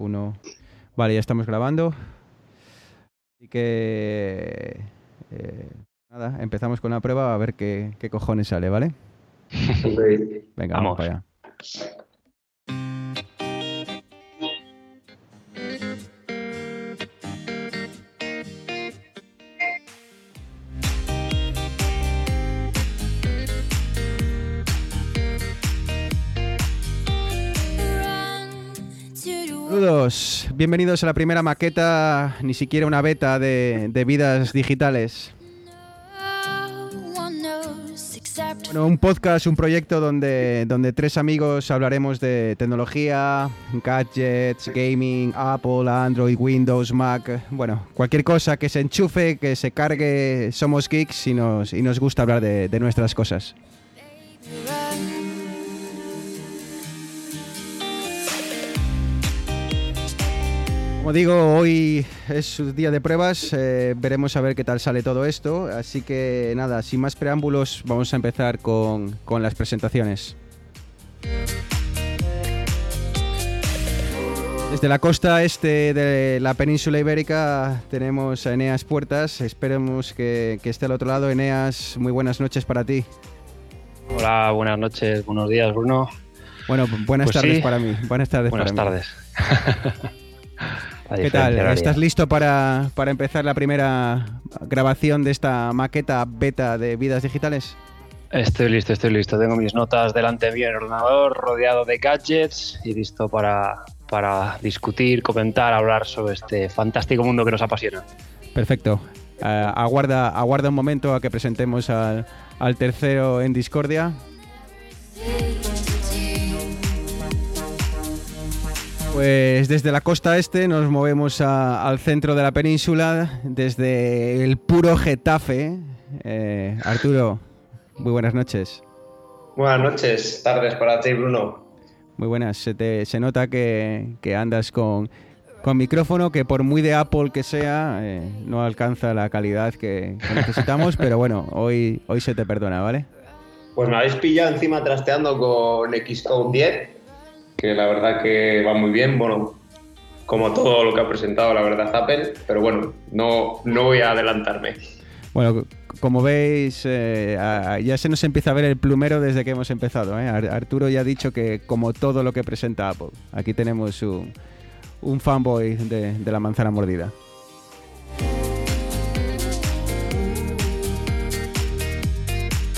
uno. Vale, ya estamos grabando. Así que. eh, nada, empezamos con la prueba a ver qué, qué cojones sale, ¿vale? Venga, vamos Vamos. para allá. Bienvenidos a la primera maqueta, ni siquiera una beta de, vidas digitales. Bueno, un podcast, un proyecto donde, donde tres amigos hablaremos de tecnología, gadgets, gaming, Apple, Android, Windows, Mac, bueno, cualquier cosa que se enchufe, que se cargue, somos geeks y nos, y nos gusta hablar de, de nuestras cosas. Como digo, hoy es su día de pruebas, eh, veremos a ver qué tal sale todo esto, así que nada, sin más preámbulos, vamos a empezar con, con las presentaciones. Desde la costa este de la península ibérica tenemos a Eneas Puertas, esperemos que, que esté al otro lado. Eneas, muy buenas noches para ti. Hola, buenas noches, buenos días, Bruno. Bueno, buenas Pues tardes sí. para mí. Buenas tardes Buenas para tardes. ¿Qué tal? horaria. ¿Estás listo para, para empezar la primera grabación de esta maqueta beta de vidas digitales? Estoy listo, estoy listo. Tengo mis notas delante mío en el ordenador, rodeado de gadgets y listo para, para discutir, comentar, hablar sobre este fantástico mundo que nos apasiona. Perfecto. Eh, aguarda, aguarda un momento a que presentemos al, al tercero en Discordia. Pues desde la costa este nos movemos a- al centro de la península, desde el puro Getafe. Eh, Arturo, muy buenas noches. Buenas noches, tardes para ti, Bruno. Muy buenas. Se, te- se nota que, que andas con, con micrófono que por muy de Apple que sea, eh, no alcanza la calidad que, que necesitamos, pero bueno, hoy, hoy se te perdona, ¿vale? Pues me habéis pillado encima trasteando con Xcode 10, que la verdad que va muy bien, bueno, como todo lo que ha presentado la verdad Apple, pero bueno, no, no voy a adelantarme. Bueno, como veis, eh, ya se nos empieza a ver el plumero desde que hemos empezado. ¿eh? Ar- Arturo ya ha dicho que como todo lo que presenta Apple, aquí tenemos un, un fanboy de, de la manzana mordida.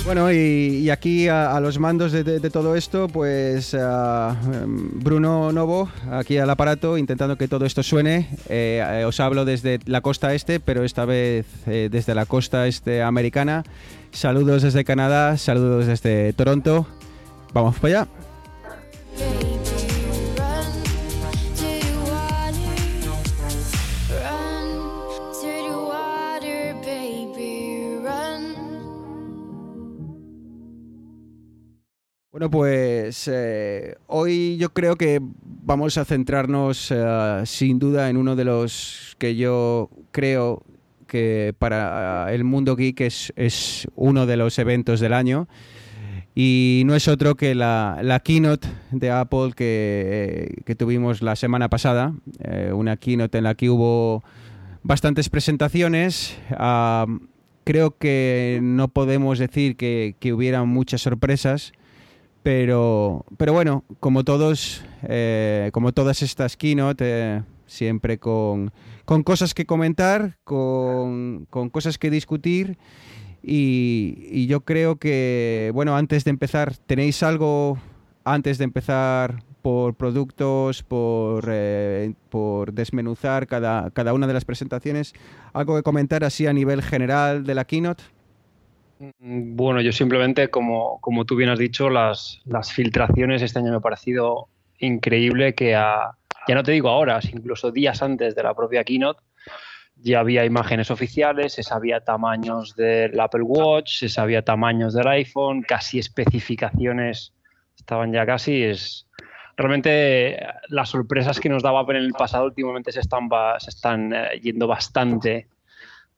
Bueno, y, aquí a, los mandos de, todo esto, pues em, Bruno Novo, aquí al aparato, intentando que todo esto suene. Eh, eh, os hablo desde la costa este, pero esta vez eh, desde la costa este americana. Saludos desde Canadá, saludos desde Toronto. Vamos para allá. Bueno, pues eh, hoy yo creo que vamos a centrarnos eh, sin duda en uno de los que yo creo que para eh, el mundo geek es, uno de los eventos del año. Y no es otro que la, keynote de Apple que, que tuvimos la semana pasada. Eh, una keynote en la que hubo bastantes presentaciones. Ah, creo que no podemos decir que, que hubieran muchas sorpresas. Pero, pero bueno, como todos, eh, como todas estas keynote, siempre con, con cosas que comentar, con, con cosas que discutir. Y, y yo creo que, bueno, antes de empezar, ¿tenéis algo antes de empezar por productos, por, eh, por desmenuzar cada, cada una de las presentaciones? ¿Algo que comentar así a nivel general de la keynote? Mm, Bueno, yo simplemente, como, como tú bien has dicho, las, las filtraciones este año me ha parecido increíble que a- ya no te digo ahora, incluso días antes de la propia keynote, ya había imágenes oficiales, se sabía tamaños del Apple Watch, se sabía tamaños del iPhone, casi especificaciones estaban ya casi. Es, realmente las sorpresas que nos daba Apple en el pasado últimamente se están, se están eh, yendo bastante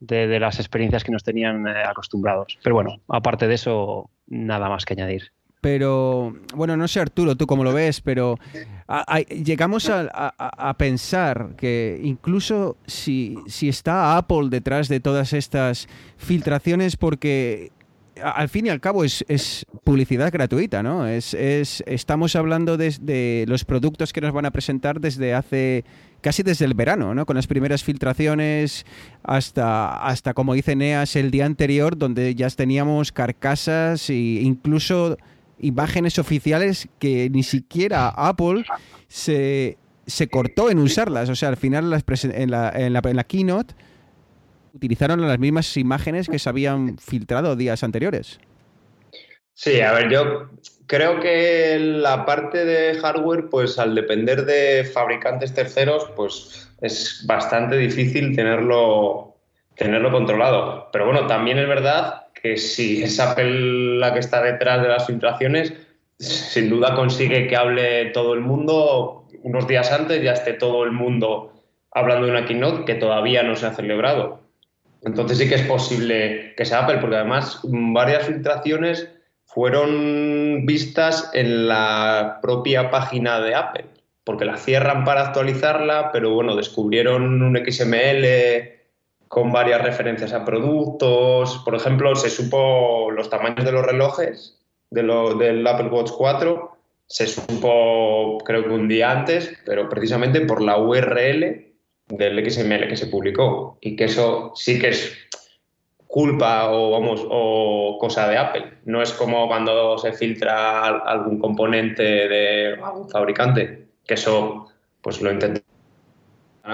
de, de las experiencias que nos tenían eh, acostumbrados. Pero bueno, aparte de eso, nada más que añadir. pero bueno, no sé Arturo, tú cómo lo ves, pero llegamos a, pensar que incluso si, si está Apple detrás de todas estas filtraciones, porque al fin y al cabo es, publicidad gratuita, ¿no? Es, estamos hablando de, los productos que nos van a presentar desde hace casi desde el verano, ¿no? Con las primeras filtraciones hasta, hasta como dice Neas, el día anterior, donde ya teníamos carcasas e incluso imágenes oficiales que ni siquiera Apple se, cortó en usarlas. O sea, al final en la, en la, en la keynote utilizaron las mismas imágenes que se habían filtrado días anteriores. Sí, a ver, yo creo que la parte de hardware, pues al depender de fabricantes terceros, pues es bastante difícil tenerlo, tenerlo controlado. Pero bueno, también es verdad que si es Apple la que está detrás de las filtraciones, sin duda consigue que hable todo el mundo. Unos días antes ya esté todo el mundo hablando de una keynote que todavía no se ha celebrado. Entonces sí que es posible que sea Apple, porque además varias filtraciones fueron vistas en la propia página de Apple, porque la cierran para actualizarla, pero bueno, descubrieron un XML con varias referencias a productos. Por ejemplo, se supo los tamaños de los relojes de del Apple Watch 4, se supo creo que un día antes, pero precisamente por la URL del XML que se publicó y que eso sí que es culpa o vamos o cosa de Apple. No es como cuando se filtra algún componente de algún fabricante, que eso pues lo intentan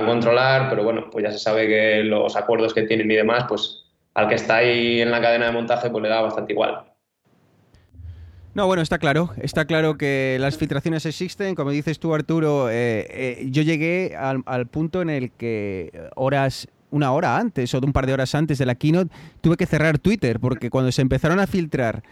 controlar, pero bueno, pues ya se sabe que los acuerdos que tienen y demás, pues al que está ahí en la cadena de montaje pues le da bastante igual. No, bueno, está claro. Está claro que las filtraciones existen. Como dices tú, Arturo, eh, eh, yo llegué al, punto en el que horas una hora antes o un par de horas antes de la keynote, tuve que cerrar Twitter porque cuando se empezaron a filtrar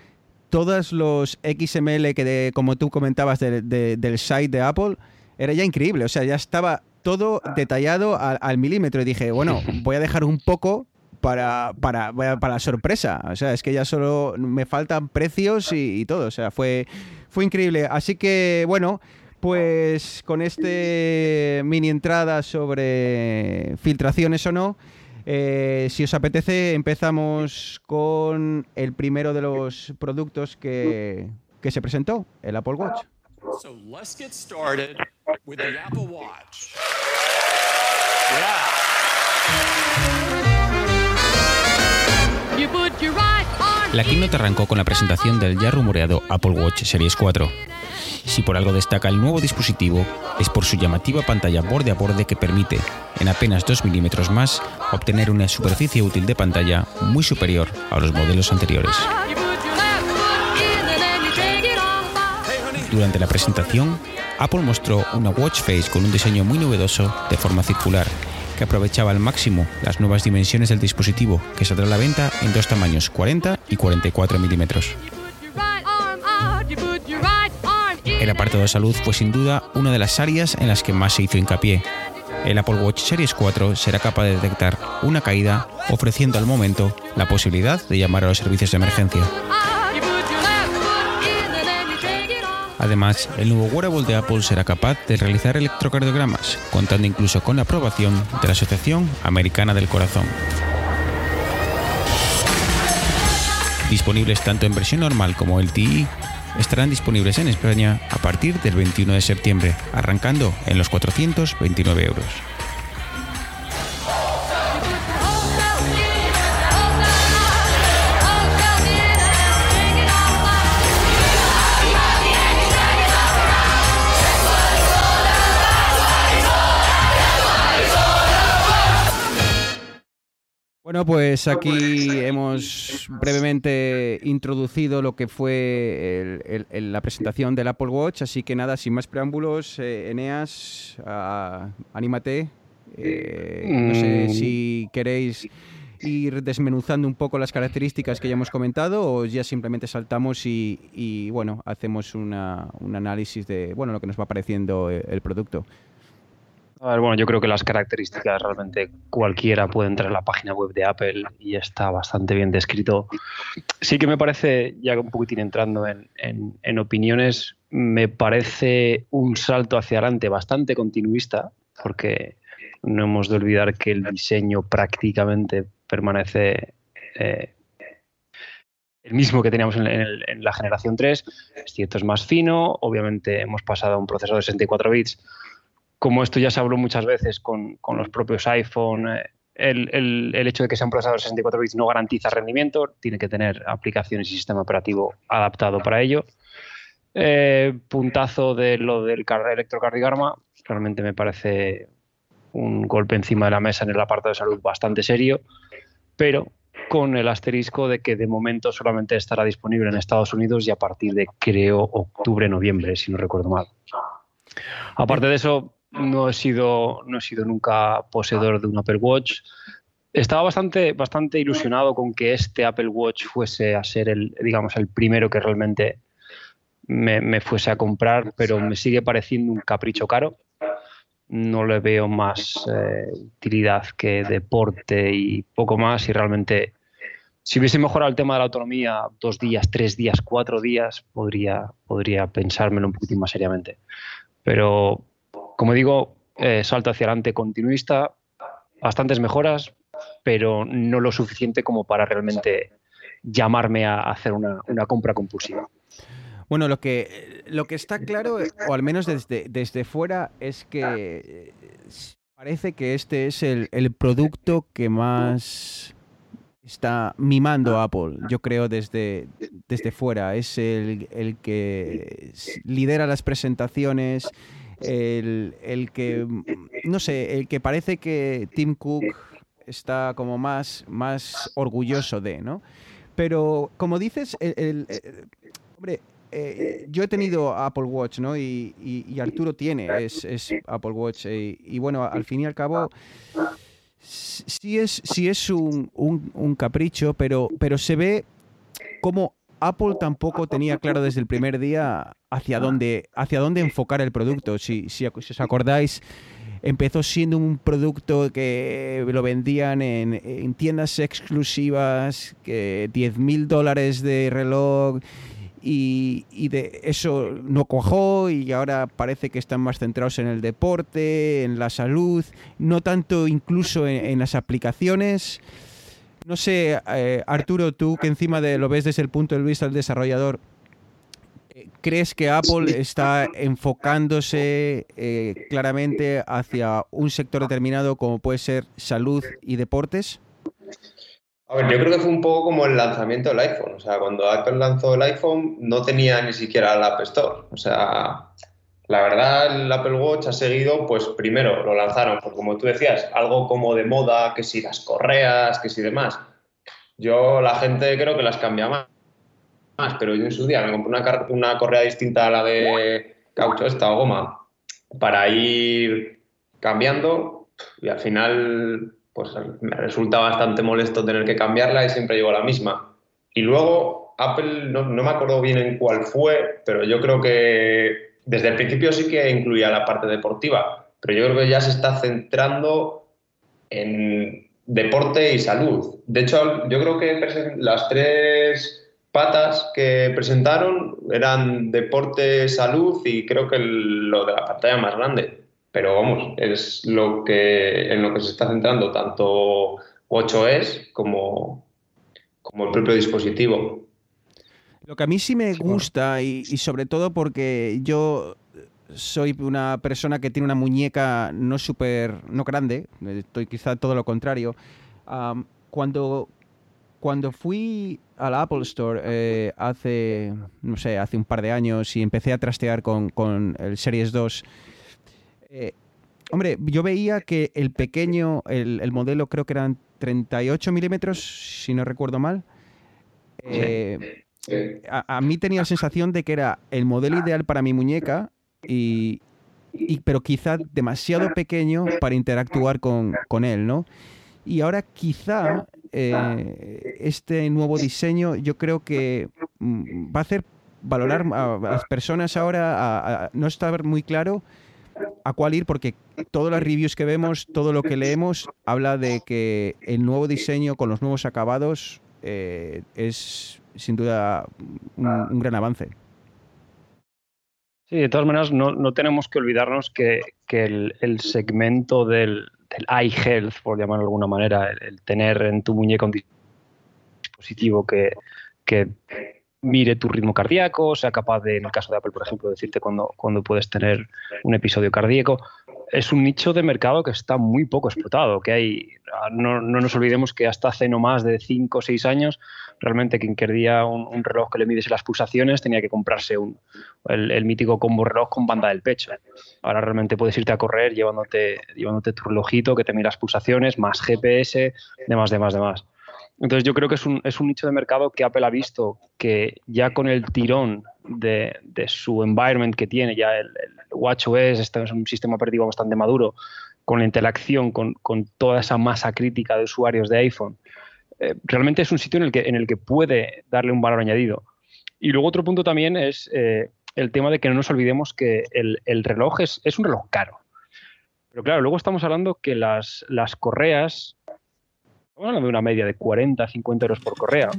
todos los XML que, como tú comentabas, del site de Apple, era ya increíble. O sea, ya estaba todo detallado al milímetro y dije, bueno, voy a dejar un poco para, para, para la sorpresa. O sea, es que ya solo me faltan precios y, todo. O sea, fue, fue increíble. Así que, bueno, pues con este mini entrada sobre filtraciones o no, eh, si os apetece, empezamos con el primero de los productos que, que se presentó, el Apple Watch. So let's get started with the Apple Watch. La keynote arrancó con la presentación del ya rumoreado Apple Watch Series 4. Si por algo destaca el nuevo dispositivo, es por su llamativa pantalla borde a borde que permite, en apenas 2 milímetros más, obtener una superficie útil de pantalla muy superior a los modelos anteriores. Durante la presentación, Apple mostró una watch face con un diseño muy novedoso de forma circular que aprovechaba al máximo las nuevas dimensiones del dispositivo, que saldrá a la venta en dos tamaños, 40 y 44 milímetros. El apartado de salud fue sin duda una de las áreas en las que más se hizo hincapié. El Apple Watch Series 4 será capaz de detectar una caída, ofreciendo al momento la posibilidad de llamar a los servicios de emergencia. Además, el nuevo wearable de Apple será capaz de realizar electrocardiogramas, contando incluso con la aprobación de la Asociación Americana del Corazón. Disponibles tanto en versión normal como el estarán disponibles en España a partir del 21 de septiembre, arrancando en los 429 euros. Bueno, pues aquí hemos brevemente introducido lo que fue la presentación del Apple Watch, así que nada, sin más preámbulos, eh, Eneas, anímate. Eh, no sé mm. si queréis ir desmenuzando un poco las características que ya hemos comentado o ya simplemente saltamos y, bueno, hacemos un análisis de bueno lo que nos va pareciendo el producto. Bueno, yo creo que las características realmente cualquiera puede entrar en la página web de Apple y está bastante bien descrito. Sí que me parece, ya un poquitín entrando en, opiniones, me parece un salto hacia adelante bastante continuista, porque no hemos de olvidar que el diseño prácticamente permanece eh, el mismo que teníamos en, la generación 3. Es cierto, es más fino. Obviamente hemos pasado a un procesador de 64 bits como esto ya se habló muchas veces con, los propios iPhone, eh, el, hecho de que sea un procesador de 64 bits no garantiza rendimiento, tiene que tener aplicaciones y sistema operativo adaptado para ello. Eh, puntazo de lo del electrocardiogarma, realmente me parece un golpe encima de la mesa en el apartado de salud bastante serio, pero con el asterisco de que de momento solamente estará disponible en Estados Unidos y a partir de, creo, octubre-noviembre, si no recuerdo mal. Aparte de eso, no he sido, no he sido nunca poseedor de un Apple Watch. Estaba bastante, bastante ilusionado con que este Apple Watch fuese a ser el, digamos, el primero que realmente me, fuese a comprar, pero me sigue pareciendo un capricho caro. No le veo más eh, utilidad que deporte y poco más. Y realmente, si hubiese mejorado el tema de la autonomía dos días, tres días, cuatro días, podría, podría pensármelo un poquitín más seriamente. Pero como digo, eh, salto hacia adelante continuista, bastantes mejoras, pero no lo suficiente como para realmente llamarme a hacer una, compra compulsiva. Bueno, lo que, lo que está claro, o al menos desde, desde fuera, es que eh, parece que este es el, producto que más está mimando a Apple, yo creo, desde, desde fuera. Es el, el que lidera las presentaciones, el, que, no sé, el que parece que Tim Cook está como más, más orgulloso de, ¿no? Pero como dices, el, hombre, eh, yo he tenido Apple Watch, ¿no? Y, Arturo tiene, es, Apple Watch. Eh, y, bueno, al fin y al cabo, sí es, sí es un, un, capricho, pero, pero se ve como Apple tampoco tenía claro desde el primer día hacia dónde, hacia dónde enfocar el producto. Si, si, os acordáis, empezó siendo un producto que lo vendían en, tiendas exclusivas, que 10 mil dólares de reloj. Y, de eso no cuajó y ahora parece que están más centrados en el deporte, en la salud, no tanto incluso en las aplicaciones. No sé, eh, Arturo, tú que encima de lo ves desde el punto de vista del desarrollador, eh, ¿crees que Apple está enfocándose eh, claramente hacia un sector determinado como puede ser salud y deportes? A ver, yo creo que fue un poco como el lanzamiento del iPhone. O sea, cuando Apple lanzó el iPhone no tenía ni siquiera el App Store. O sea, la verdad, el Apple Watch ha seguido, pues primero lo lanzaron, pues como tú decías, algo como de moda, que si las correas, que si demás. Yo la gente creo que las cambia más, pero yo en su día me compré una, una correa distinta a la de caucho esta o goma para ir cambiando y al final pues me resulta bastante molesto tener que cambiarla y siempre llevo la misma. Y luego Apple, no, no me acuerdo bien en cuál fue, pero yo creo que desde el principio sí que incluía la parte deportiva, pero yo creo que ya se está centrando en deporte y salud. De hecho, yo creo que las tres patas que presentaron eran deporte, salud y creo que lo de la pantalla más grande. Pero vamos, es lo que en lo que se está centrando tanto 8S como, como el propio dispositivo. Lo que a mí sí me gusta, y, sobre todo porque yo soy una persona que tiene una muñeca no súper, no grande, estoy quizá todo lo contrario. cuando, cuando fui a la Apple Store eh, hace, no sé, hace un par de años y empecé a trastear con, el Series 2, eh, hombre, yo veía que el pequeño, el, modelo creo que eran 38 milímetros, si no recuerdo mal. Eh, a, mí tenía la sensación de que era el modelo ideal para mi muñeca, y, pero quizá demasiado pequeño para interactuar con, él, ¿no? Y ahora quizá eh, este nuevo diseño yo creo que mm, va a hacer valorar a, las personas ahora, no estar muy claro a cuál ir porque todas las reviews que vemos, todo lo que leemos, habla de que el nuevo diseño con los nuevos acabados eh, es sin duda un, gran avance. Sí, de todas maneras, no, tenemos que olvidarnos que, el, segmento del, del, eye health, por llamarlo de alguna manera, el, tener en tu muñeca un dispositivo que, que mire tu ritmo cardíaco, sea capaz de, en el caso de Apple, por ejemplo, decirte cuando, cuando puedes tener un episodio cardíaco. Es un nicho de mercado que está muy poco explotado, que hay, no, nos olvidemos que hasta hace no más de 5 o 6 años, realmente quien quería un, reloj que le midiese las pulsaciones tenía que comprarse un, el, mítico combo reloj con banda del pecho. Ahora realmente puedes irte a correr llevándote, llevándote tu relojito que te mira las pulsaciones, más GPS, demás, demás, demás. Entonces yo creo que es un, es un nicho de mercado que Apple ha visto que ya con el tirón de, su environment que tiene, ya el, WatchOS, este es un sistema operativo bastante maduro, con la interacción con, toda esa masa crítica de usuarios de iPhone, eh, realmente es un sitio en el, que, en el que puede darle un valor añadido. Y luego otro punto también es eh, el tema de que no nos olvidemos que el, reloj es, es, un reloj caro. Pero claro, luego estamos hablando que las, las correas Estamos hablando de una media de 40, 50 euros por correa.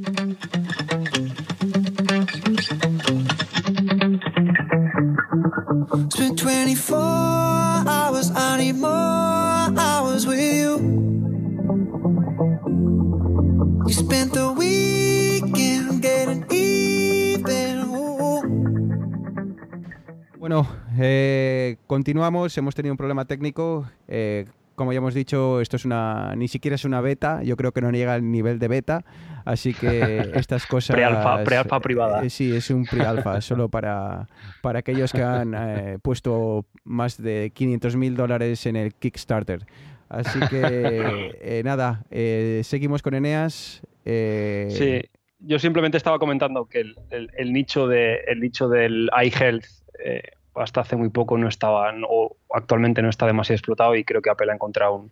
Bueno, eh, continuamos. Hemos tenido un problema técnico. Eh, como ya hemos dicho, esto es una, ni siquiera es una beta, yo creo que no llega al nivel de beta, así que estas cosas... Pre-alfa privada. Eh, sí, es un pre-alfa, solo para, para aquellos que han eh, puesto más de 500 mil dólares en el Kickstarter. Así que eh, nada, seguimos con Eneas. Sí, yo simplemente estaba comentando que el, nicho, de, el nicho del iHealth hasta hace muy poco no estaba, o actualmente no está demasiado explotado y creo que Apple ha encontrado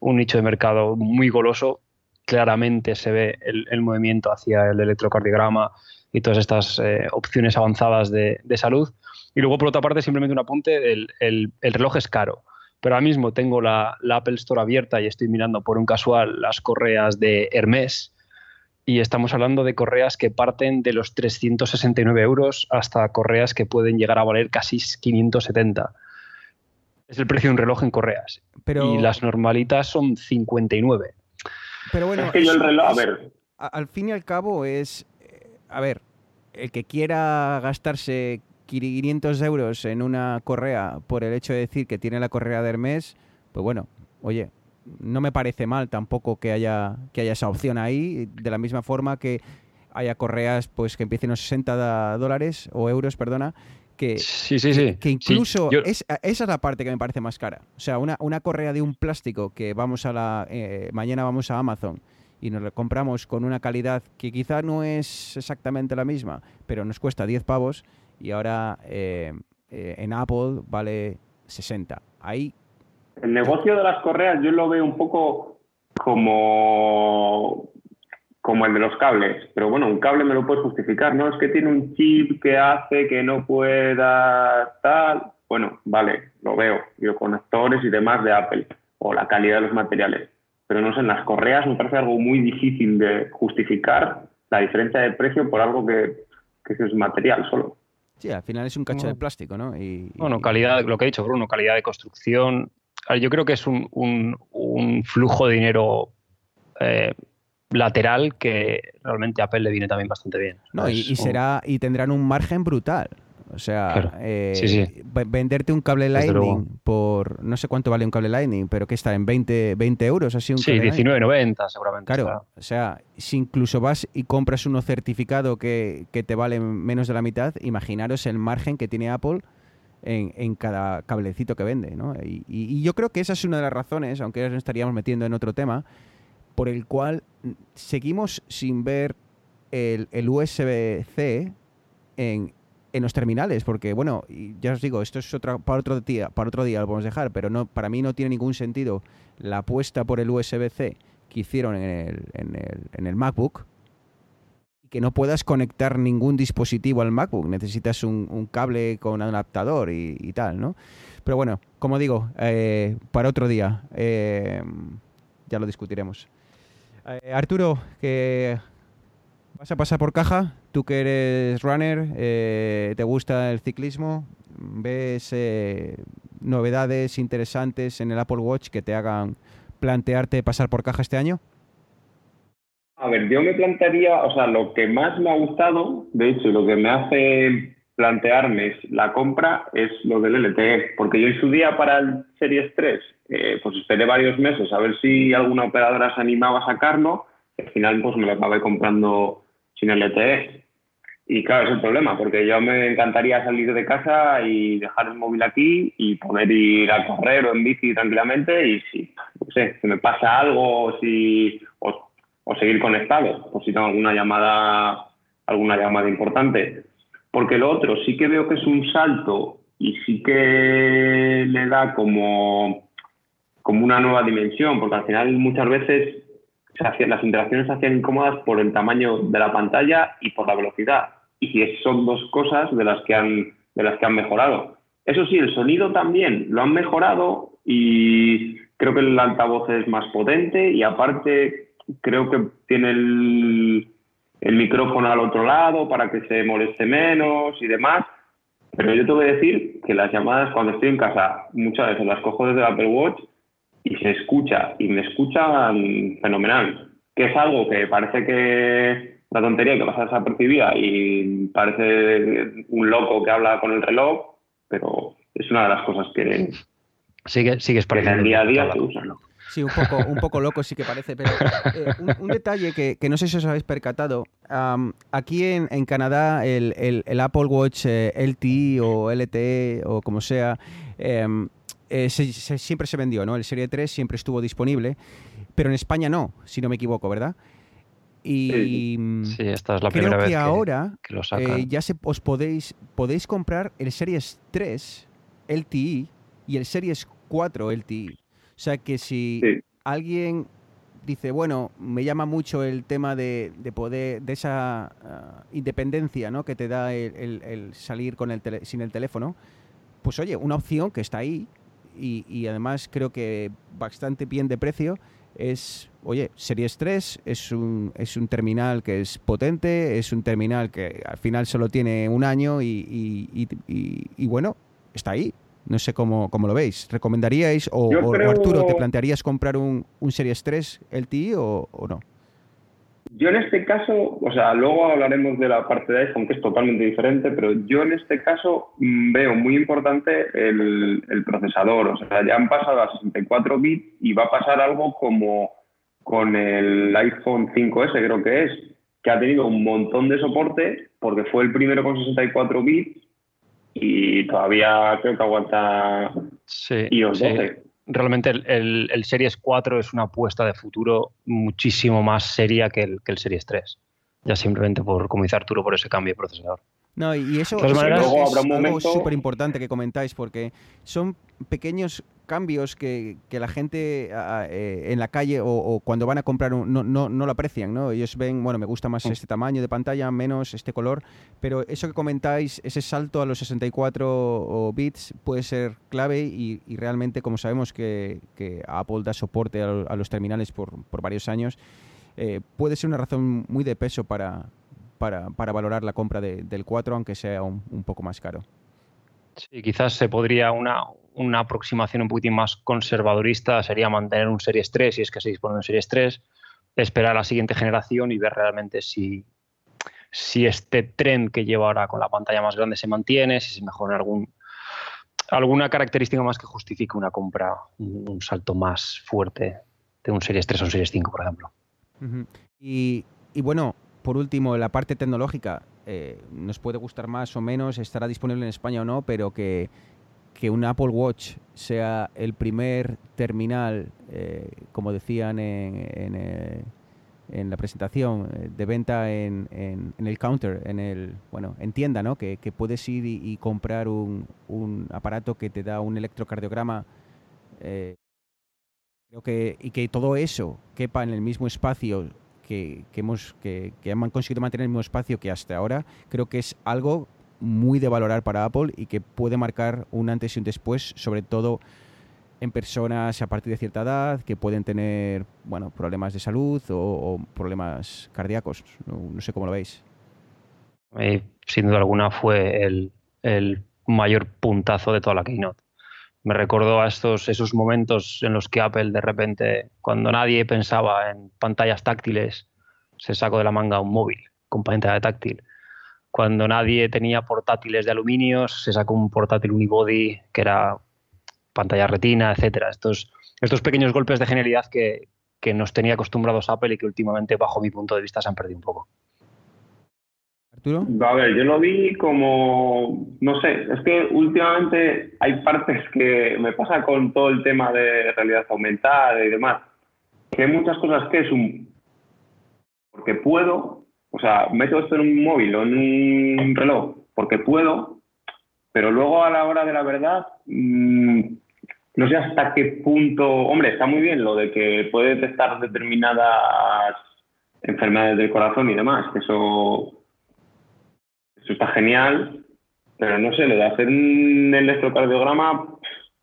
un, nicho de mercado muy goloso. Claramente se ve el, movimiento hacia el electrocardiograma y todas estas eh, opciones avanzadas de, salud. Y luego, por otra parte, simplemente un apunte, el, el, reloj es caro. Pero ahora mismo tengo la, la, Apple Store abierta y estoy mirando por un casual las correas de Hermes, y estamos hablando de correas que parten de los 369 euros hasta correas que pueden llegar a valer casi 570. Es el precio de un reloj en correas. Y las normalitas son 59. Pero bueno, es que yo el reloj, a ver. Al fin y al cabo es, eh, a ver, el que quiera gastarse 500 euros en una correa por el hecho de decir que tiene la correa de Hermes, pues bueno, oye, no me parece mal tampoco que haya, que haya esa opción ahí, de la misma forma que haya correas pues que empiecen a 60 dólares o euros, perdona, que, sí, sí, sí. que, incluso es, esa es la parte que me parece más cara. O sea, una, una correa de un plástico que vamos a la eh, mañana vamos a Amazon y nos la compramos con una calidad que quizá no es exactamente la misma, pero nos cuesta 10 pavos y ahora eh, eh, en Apple vale 60. Ahí el negocio de las correas yo lo veo un poco como, como el de los cables, pero bueno, un cable me lo puedes justificar, ¿no? Es que tiene un chip que hace que no pueda tal. Bueno, vale, lo veo, yo conectores y demás de Apple, o la calidad de los materiales. Pero no sé, en las correas me parece algo muy difícil de justificar la diferencia de precio por algo que, que es material solo. Sí, al final es un cacho de plástico, ¿no? Y, bueno, calidad, lo que ha dicho Bruno, calidad de construcción, yo creo que es un, flujo de dinero eh, lateral que realmente a Apple le viene también bastante bien. No, y, será y tendrán un margen brutal. O sea, eh, venderte un cable Lightning por no sé cuánto vale un cable Lightning, pero que está en 20, 20 euros así un Sí, 19.90 seguramente. Claro, o sea, si incluso vas y compras uno certificado que, que te vale menos de la mitad, imaginaros el margen que tiene Apple en, cada cablecito que vende. ¿no? Y, yo creo que esa es una de las razones, aunque nos estaríamos metiendo en otro tema, por el cual seguimos sin ver el, USB-C en, los terminales, porque bueno, ya os digo, esto es otra, para otro día, para otro día lo podemos dejar, pero no, para mí no tiene ningún sentido la apuesta por el USB-C que hicieron en el, en el, en el MacBook que no puedas conectar ningún dispositivo al MacBook. Necesitas un, cable con un adaptador y, tal, ¿no? Pero bueno, como digo, eh, para otro día eh, ya lo discutiremos. Eh, Arturo, que vas a pasar por caja, tú que eres runner, te gusta el ciclismo, ves novedades interesantes en el Apple Watch que te hagan plantearte pasar por caja este año. A ver, yo me plantearía, o sea, lo que más me ha gustado, de hecho, lo que me hace plantearme la compra es lo del LTE, porque yo en su día para el Series 3, eh, pues esperé varios meses a ver si alguna operadora se animaba a sacarlo, al final pues me lo acabé comprando sin LTE. Y claro, es el problema, porque yo me encantaría salir de casa y dejar el móvil aquí y poder ir a correr o en bici tranquilamente y si, no sé, si me pasa algo, si, o seguir conectado, por si tengo alguna llamada, alguna llamada importante. Porque lo otro sí que veo que es un salto y sí que le da como, como una nueva dimensión, porque al final muchas veces las interacciones se hacían incómodas por el tamaño de la pantalla y por la velocidad. Y son dos cosas de las que han, de las que han mejorado. Eso sí, el sonido también lo han mejorado y creo que el altavoz es más potente y aparte creo que tiene el, micrófono al otro lado para que se moleste menos y demás. Pero yo te voy a decir que las llamadas cuando estoy en casa muchas veces las cojo desde el Apple Watch y se escucha y me escuchan fenomenal. Que es algo que parece que una tontería que pasa desapercibida y parece un loco que habla con el reloj, pero es una de las cosas que, sigue, sigues que en el día a día se usan. Sí, un poco, un poco loco sí que parece, pero eh, un, detalle que, no sé si os habéis percatado, aquí en, Canadá el, Apple Watch eh, LTE o LTE o como sea, em, eh, siempre se vendió, ¿no? El Serie 3 siempre estuvo disponible, pero en España no, si no me equivoco, ¿verdad? Y sí, esta es la primera creo que ahora ya se, os podéis, podéis comprar el Series 3 LTE y el Series 4 LTE. O sea que si alguien dice, bueno, me llama mucho el tema de, poder, de esa ah, independencia ¿no? que te da el, salir con el sin el teléfono, pues oye, una opción que está ahí y, además creo que bastante bien de precio es, oye, Series 3 es un, es un terminal que es potente, es un terminal que al final solo tiene un año y, y bueno, está ahí. No sé cómo, cómo lo veis. ¿Recomendaríais o, Arturo, te plantearías comprar un, un Series 3 LTE o, o, no? Yo en este caso, o sea, luego hablaremos de la parte de iPhone que es totalmente diferente, pero yo en este caso mm, veo muy importante el, el procesador. O sea, ya han pasado a 64 bits y va a pasar algo como con el iPhone 5S, creo que es, que ha tenido un montón de soporte porque fue el primero con 64 bits y todavía creo que aguanta sí, iOS Realmente el, el, Series 4 es una apuesta de futuro muchísimo más seria que el, que el Series 3. Ya simplemente por, como dice Arturo, por ese cambio de procesador. No, y eso, es algo súper importante que comentáis, porque son pequeños cambios que, que la gente eh, en la calle o, cuando van a comprar no, no, no, lo aprecian, ¿no? Ellos ven, bueno, me gusta más este tamaño de pantalla, menos este color, pero eso que comentáis, ese salto a los 64 bits puede ser clave y, realmente, como sabemos que, que, Apple da soporte a, los terminales por, por varios años, eh, puede ser una razón muy de peso para, para, para valorar la compra del 4, aunque sea un, un poco más caro. Sí, quizás se podría una, una aproximación un poquitín más conservadorista sería mantener un Series 3, si es que se dispone de un Series 3, esperar a la siguiente generación y ver realmente si, si este trend que lleva ahora con la pantalla más grande se mantiene, si se mejora algún, alguna característica más que justifique una compra, un, salto más fuerte de un Series 3 a un Series 5, por ejemplo. y, y, bueno, por último, la parte tecnológica, eh, nos puede gustar más o menos, estará disponible en España o no, pero que que un Apple Watch sea el primer terminal, eh, como decían en, eh, la presentación, eh, de venta en, el counter, en el bueno, en tienda, ¿no? Que, puedes ir y, comprar un, aparato que te da un electrocardiograma. creo que, y que todo eso quepa en el mismo espacio que, hemos, que, han conseguido mantener el mismo espacio que hasta ahora, creo que es algo muy de valorar para Apple y que puede marcar un antes y un después, sobre todo en personas a partir de cierta edad que pueden tener bueno, problemas de salud o, problemas cardíacos. No, sé cómo lo veis. Eh, sin duda alguna fue el, el, mayor puntazo de toda la keynote. Me recordó a estos, esos momentos en los que Apple de repente, cuando nadie pensaba en pantallas táctiles, se sacó de la manga un móvil con pantalla táctil. Cuando nadie tenía portátiles de aluminio, se sacó un portátil unibody que era pantalla retina, etcétera. Estos, pequeños golpes de genialidad que, nos tenía acostumbrados Apple y que últimamente, bajo mi punto de vista, se han perdido un poco. A ver, yo lo vi como, no sé, es que últimamente hay partes que me pasa con todo el tema de realidad aumentada y demás, que hay muchas cosas que es un, porque puedo, o sea, meto esto en un móvil o en un reloj, porque puedo, pero luego a la hora de la verdad, mmm, no sé hasta qué punto, hombre, está muy bien lo de que puede detectar determinadas enfermedades del corazón y demás, eso, eso está genial, pero no sé, lo de hacer un electrocardiograma,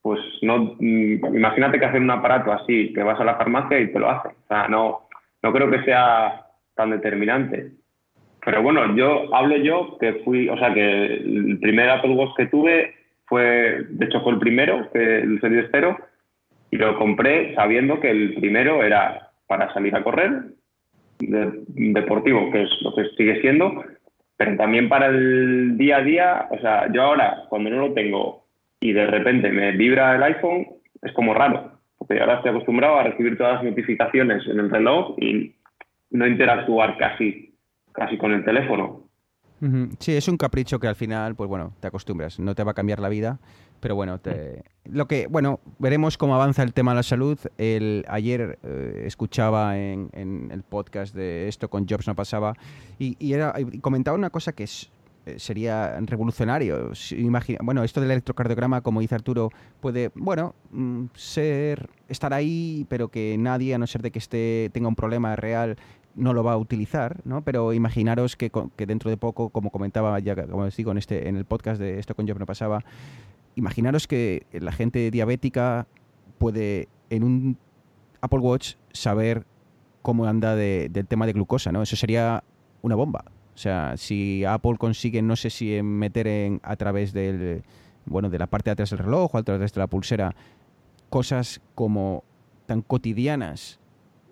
pues no, mm, imagínate que hacer un aparato así, que vas a la farmacia y te lo hace, o sea, no, no creo que sea tan determinante. Pero bueno, yo hablo yo que fui, o sea, que el primer Apple Watch que tuve fue, de hecho fue el primero, el Series 0, y lo compré sabiendo que el primero era para salir a correr, deportivo, que es lo que sigue siendo, pero también para el día a día, o sea, yo ahora cuando no lo tengo y de repente me vibra el iPhone, es como raro, porque ahora estoy acostumbrado a recibir todas las notificaciones en el reloj y no interactuar casi, casi con el teléfono. Sí, es un capricho que al final, pues bueno, te acostumbras, no te va a cambiar la vida, pero bueno, te... lo que, bueno, veremos cómo avanza el tema de la salud. El, ayer eh, escuchaba en, el podcast de esto con Jobs no pasaba y, era, comentaba una cosa que es, eh, sería revolucionario. Imagina, bueno, esto del electrocardiograma, como dice Arturo, puede, bueno, mm, ser estar ahí, pero que nadie, a no ser de que esté tenga un problema real, no lo va a utilizar, ¿no? Pero imaginaros que, que dentro de poco, como comentaba ya, como os digo, en, este, en el podcast de esto con yo no pasaba, imaginaros que la gente diabética puede en un Apple Watch saber cómo anda de, del tema de glucosa, ¿no? Eso sería una bomba. O sea, si Apple consigue, no sé si meter en, a través del, bueno, de la parte de atrás del reloj o a través de la pulsera, cosas como tan cotidianas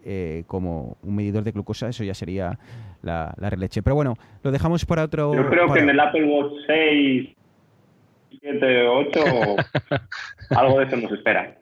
eh, como un medidor de glucosa, eso ya sería la, la releche. Pero bueno, lo dejamos para otro... Yo creo que en el Apple Watch 6, 7, 8, algo de eso nos espera.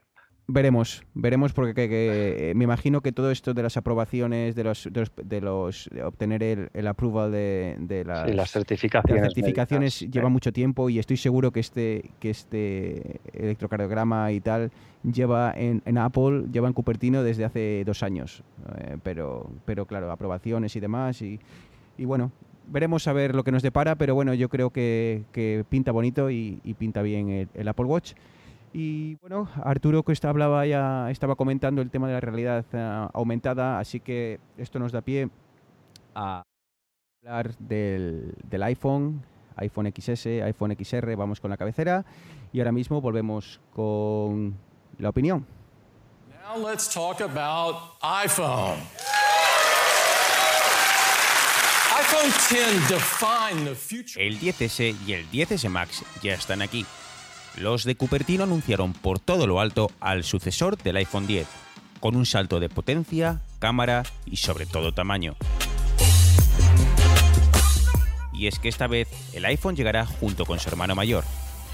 Veremos, veremos porque eh, me imagino que todo esto de las aprobaciones, de los de los, obtener el, el approval de, de, las, certificaciones, certificaciones lleva mucho tiempo y estoy seguro que este que este electrocardiograma y tal lleva en, en Apple, lleva en Cupertino desde hace dos años, eh, pero pero claro aprobaciones y demás y, y bueno veremos a ver lo que nos depara, pero bueno yo creo que, que pinta bonito y, pinta bien el Apple Watch. Y bueno, Arturo que hablaba ya estaba comentando el tema de la realidad eh, aumentada, así que esto nos da pie a hablar del, del, iPhone, iPhone XS, iPhone XR, vamos con la cabecera y ahora mismo volvemos con la opinión. Now let's talk about iPhone. iPhone 10 define the future. El 10S y el 10S Max ya están aquí los de Cupertino anunciaron por todo lo alto al sucesor del iPhone 10, con un salto de potencia, cámara y sobre todo tamaño. Y es que esta vez el iPhone llegará junto con su hermano mayor,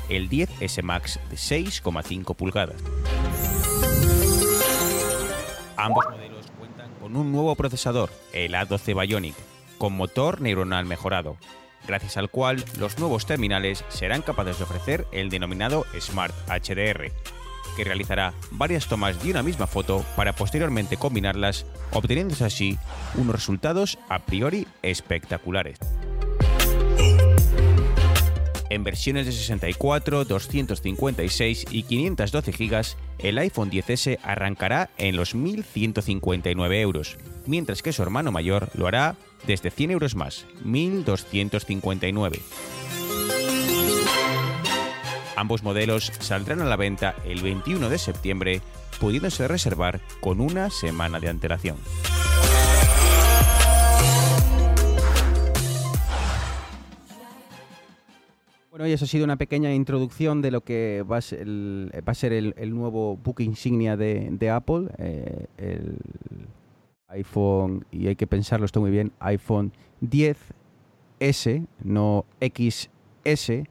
el 10S Max de 6,5 pulgadas. Ambos modelos cuentan con un nuevo procesador, el A12 Bionic, con motor neuronal mejorado, gracias al cual los nuevos terminales serán capaces de ofrecer el denominado Smart HDR, que realizará varias tomas de una misma foto para posteriormente combinarlas, obteniéndose así unos resultados a priori espectaculares. En versiones de 64, 256 y 512 GB, el iPhone 10S arrancará en los 1.159 euros, mientras que su hermano mayor lo hará desde 100 euros más, 1.259. Ambos modelos saldrán a la venta el 21 de septiembre, pudiéndose reservar con una semana de antelación. Bueno, y eso ha sido una pequeña introducción de lo que va a ser el, nuevo book insignia de, Apple, eh, iPhone, y hay que pensarlo esto muy bien, iPhone 10S, no XS,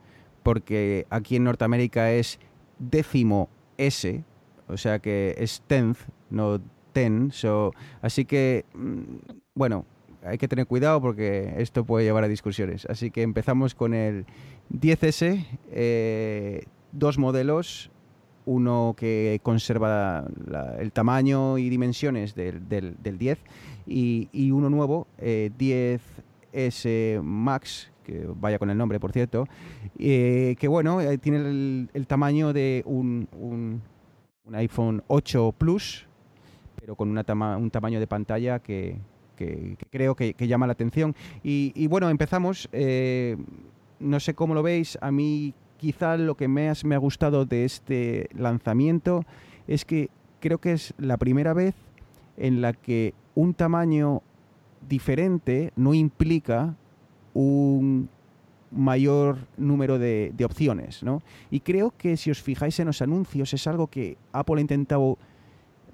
porque aquí en Norteamérica es décimo S, o sea que es tenth, no ten, so, así que, mm, bueno, hay que tener cuidado porque esto puede llevar a discusiones. Así que empezamos con el 10S, eh, dos modelos, uno que conserva el tamaño y dimensiones del, del- del 10 y, y uno nuevo, eh, 10S Max, que vaya con el nombre, por cierto, eh, que bueno, eh, tiene el, tamaño de un, un- iPhone 8 Plus, pero con un tamaño de pantalla que, que- creo que, llama la atención. Y, bueno, empezamos. eh, no sé cómo lo veis. A mí quizá lo que más me ha gustado de este lanzamiento es que creo que es la primera vez en la que un tamaño diferente no implica un mayor número de, de opciones, ¿no? Y creo que si os fijáis en los anuncios es algo que Apple ha intentado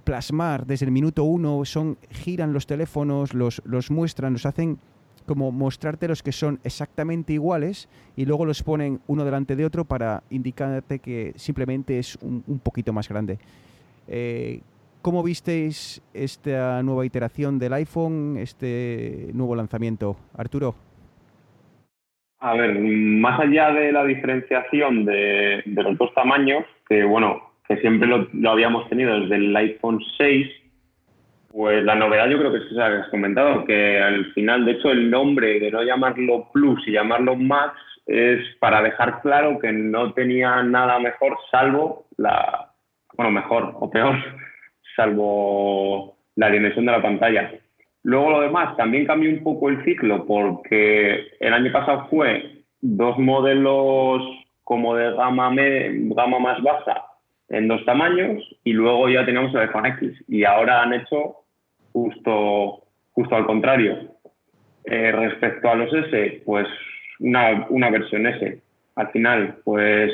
plasmar desde el minuto uno, son, giran los teléfonos, los, los muestran, los hacen como mostrarte los que son exactamente iguales y luego los ponen uno delante de otro para indicarte que simplemente es un, poquito más grande. Eh, ¿Cómo visteis esta nueva iteración del iPhone, este nuevo lanzamiento? Arturo. A ver, más allá de la diferenciación de, de los dos tamaños, que bueno, que siempre lo, lo habíamos tenido desde el iPhone 6, pues la novedad yo creo que es esa que has comentado, que al final, de hecho, el nombre de no llamarlo Plus y llamarlo Max es para dejar claro que no tenía nada mejor salvo la, bueno, mejor o peor, salvo la dimensión de la pantalla. Luego lo demás, también cambió un poco el ciclo porque el año pasado fue dos modelos como de gama, me- gama más baja en dos tamaños y luego ya teníamos el iPhone X y ahora han hecho justo, justo al contrario. Eh, respecto a los S, pues una, una versión S. Al final, pues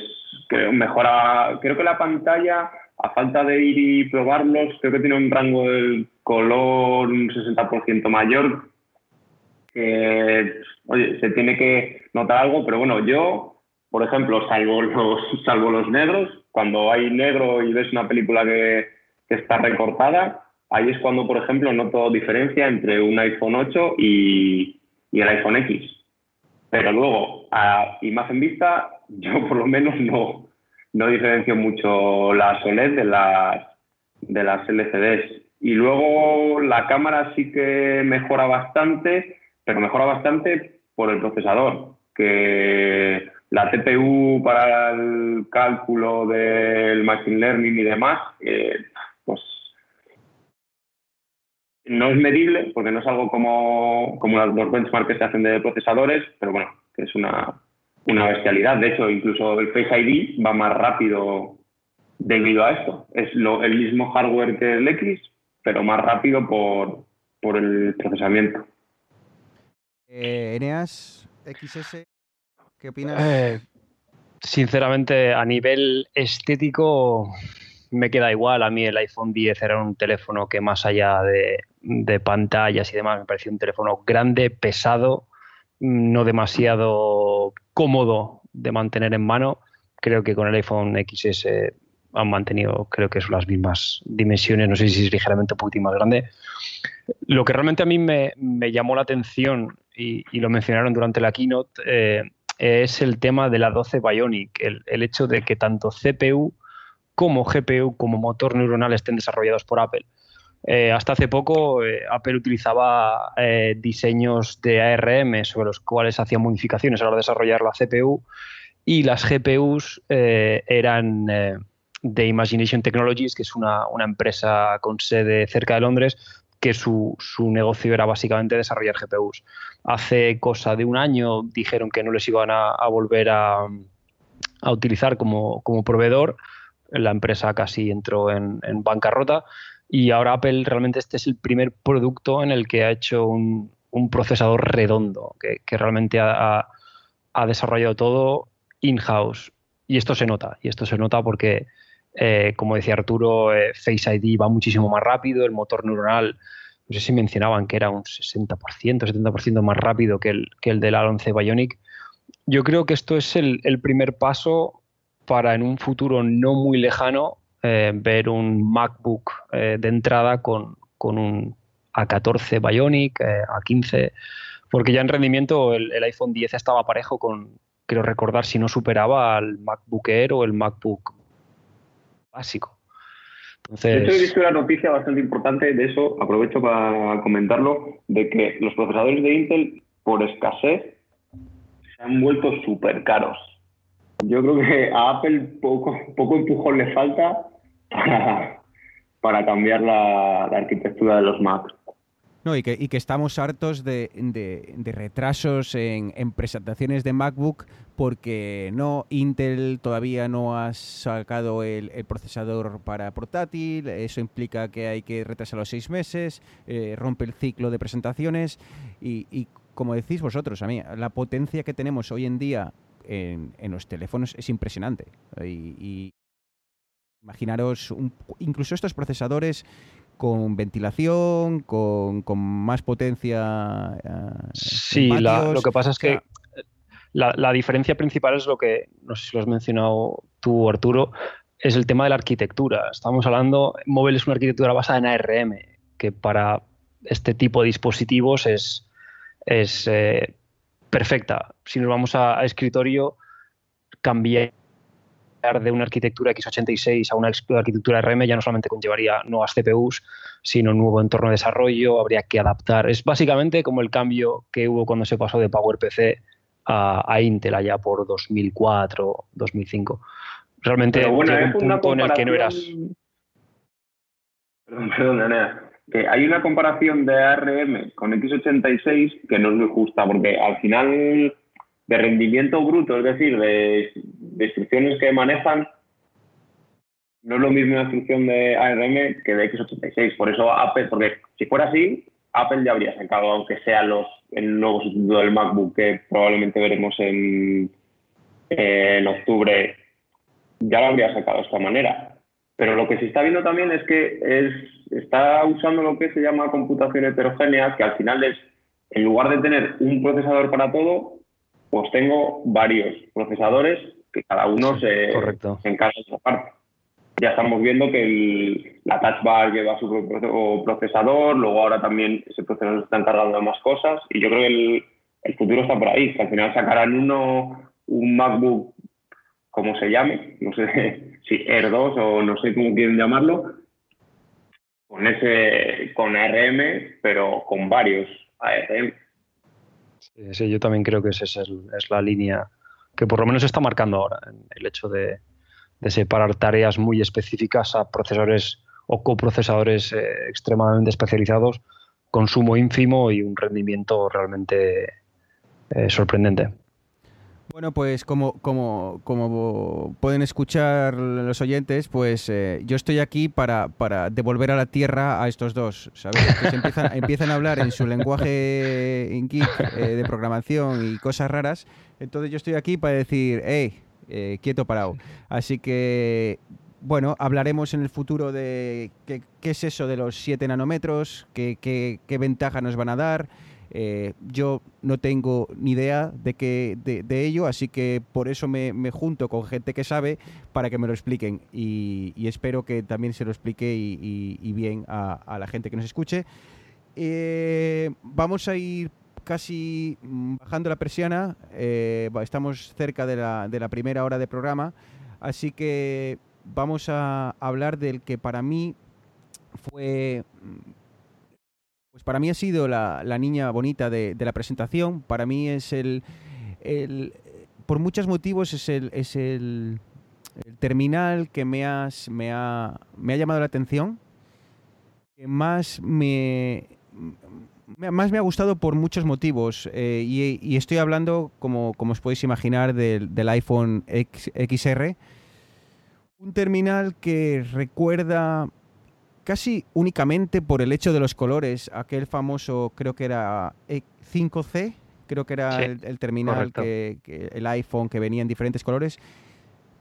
mejora, creo que la pantalla, a falta de ir y probarlos, creo que tiene un rango del color un 60% mayor. Oye, se tiene que notar algo, pero bueno, yo, por ejemplo, salvo los, salvo los negros, cuando hay negro y ves una película que está recortada, ahí es cuando, por ejemplo, noto diferencia entre un iPhone 8 y, el iPhone X. Pero luego, a imagen vista, yo por lo menos no, no diferencio mucho las OLED de las, de las LCDs. Y luego la cámara sí que mejora bastante, pero mejora bastante por el procesador, que la TPU para el cálculo del machine learning y demás, eh, no es medible porque no es algo como, como los benchmarks que se hacen de procesadores, pero bueno, que es una, una bestialidad. De hecho, incluso el Face ID va más rápido debido a esto. Es lo, el mismo hardware que el X, pero más rápido por, por el procesamiento. Eh, Eneas, XS, ¿qué opinas? Eh, sinceramente, a nivel estético, me queda igual. A mí el iPhone 10 era un teléfono que más allá de, de pantallas y demás, me parecía un teléfono grande, pesado, no demasiado cómodo de mantener en mano. Creo que con el iPhone XS han mantenido, creo que son las mismas dimensiones, no sé si es ligeramente un poquitín más grande. Lo que realmente a mí me, me llamó la atención y, y, lo mencionaron durante la keynote eh, es el tema de la 12 Bionic, el, el, hecho de que tanto CPU como GPU como motor neuronal estén desarrollados por Apple. Eh, hasta hace poco eh, Apple utilizaba eh, diseños de ARM sobre los cuales hacía modificaciones a la de desarrollar la CPU y las GPUs eran de Imagination Technologies, que es una, empresa con sede cerca de Londres, que su, negocio era básicamente desarrollar GPUs. Hace cosa de un año dijeron que no les iban a, volver a, utilizar como, proveedor. La empresa casi entró en, bancarrota y ahora Apple realmente este es el primer producto en el que ha hecho un, procesador redondo, que, realmente ha, desarrollado todo in-house. Y esto se nota, y esto se nota porque eh, como decía Arturo, eh, Face ID va muchísimo más rápido, el motor neuronal, no sé si mencionaban que era un 60%, 70% más rápido que el, que el del A11 Bionic. Yo creo que esto es el, primer paso para en un futuro no muy lejano eh, ver un MacBook de entrada con, un A14 Bionic, A15, porque ya en rendimiento el, el, iPhone 10 estaba parejo con, quiero recordar, si no superaba al MacBook Air o el MacBook básico. Entonces... he visto una noticia bastante importante de eso, aprovecho para comentarlo, de que los procesadores de Intel, por escasez, se han vuelto súper caros. Yo creo que a Apple poco, poco empujón le falta para, cambiar la, arquitectura de los Macs. No, y que, y que estamos hartos de, de, retrasos en, en, presentaciones de MacBook porque no, Intel todavía no ha sacado el, procesador para portátil, eso implica que hay que retrasar los seis meses, eh, rompe el ciclo de presentaciones y, como decís vosotros, a mí, la potencia que tenemos hoy en día en, los teléfonos es impresionante. Y, imaginaros, incluso estos procesadores con ventilación, con, más potencia. Eh, sí, lo que pasa es que la, diferencia principal es lo que, no sé si lo has mencionado tú, Arturo, es el tema de la arquitectura. Estamos hablando, móvil es una arquitectura basada en ARM, que para este tipo de dispositivos es, es eh, perfecta. Si nos vamos a, escritorio, cambiar de una arquitectura x86 a una arquitectura ARM ya no solamente conllevaría nuevas CPUs, sino un nuevo entorno de desarrollo, habría que adaptar. Es básicamente como el cambio que hubo cuando se pasó de PowerPC a, Intel allá por 2004, 2005. Realmente bueno, un punto en el que no eras... Perdón, perdón, Que hay una comparación de ARM con X86 que no es muy justa, porque al final de rendimiento bruto, es decir, de, instrucciones que manejan, no es lo mismo una instrucción de ARM que de X86. Por eso Apple, porque si fuera así, Apple ya habría sacado, aunque sea los, el nuevo sustituto del MacBook que probablemente veremos en, en octubre, ya lo habría sacado de esta manera. Pero lo que se está viendo también es que es, está usando lo que se llama computación heterogénea, que al final es, en lugar de tener un procesador para todo, pues tengo varios procesadores que cada uno se, se encarga de esa parte. Ya estamos viendo que la Touch Bar lleva su propio procesador, luego ahora también ese procesador se está encargando de más cosas y yo creo que el, futuro está por ahí, que al final sacarán uno, un MacBook, como se llame, no sé si Air 2 o no sé cómo quieren llamarlo, con ese, con ARM, pero con varios ARM. Sí, yo también creo que esa es, es la línea que por lo menos está marcando ahora, el hecho de, de separar tareas muy específicas a procesadores o coprocesadores eh, extremadamente especializados, consumo ínfimo y un rendimiento realmente eh, sorprendente. Bueno, pues como, como, como pueden escuchar los oyentes, pues eh, yo estoy aquí para, para, devolver a la tierra a estos dos, ¿sabes? Que empiezan, empiezan, a hablar en su lenguaje en geek de programación y cosas raras. Entonces yo estoy aquí para decir, hey, eh, quieto parado. Así que, bueno, hablaremos en el futuro de qué, es eso de los 7 nanómetros, qué, qué, ventaja nos van a dar. Eh, yo no tengo ni idea de, que, de, ello, así que por eso me, junto con gente que sabe para que me lo expliquen. Y, espero que también se lo explique y, bien a, la gente que nos escuche. Eh, vamos a ir casi bajando la persiana, eh, estamos cerca de la, de la primera hora de programa, así que vamos a hablar del que para mí fue pues para mí ha sido la, la niña bonita de, la presentación. Para mí es el, el, por muchos motivos es el, es el, terminal que me, has, me, ha, me ha llamado la atención que más me, más me ha gustado por muchos motivos eh, y, estoy hablando, como, como os podéis imaginar, del, iPhone XR, un terminal que recuerda casi únicamente por el hecho de los colores, aquel famoso, creo que era 5C, creo que era el, terminal, que, el iPhone que venía en diferentes colores.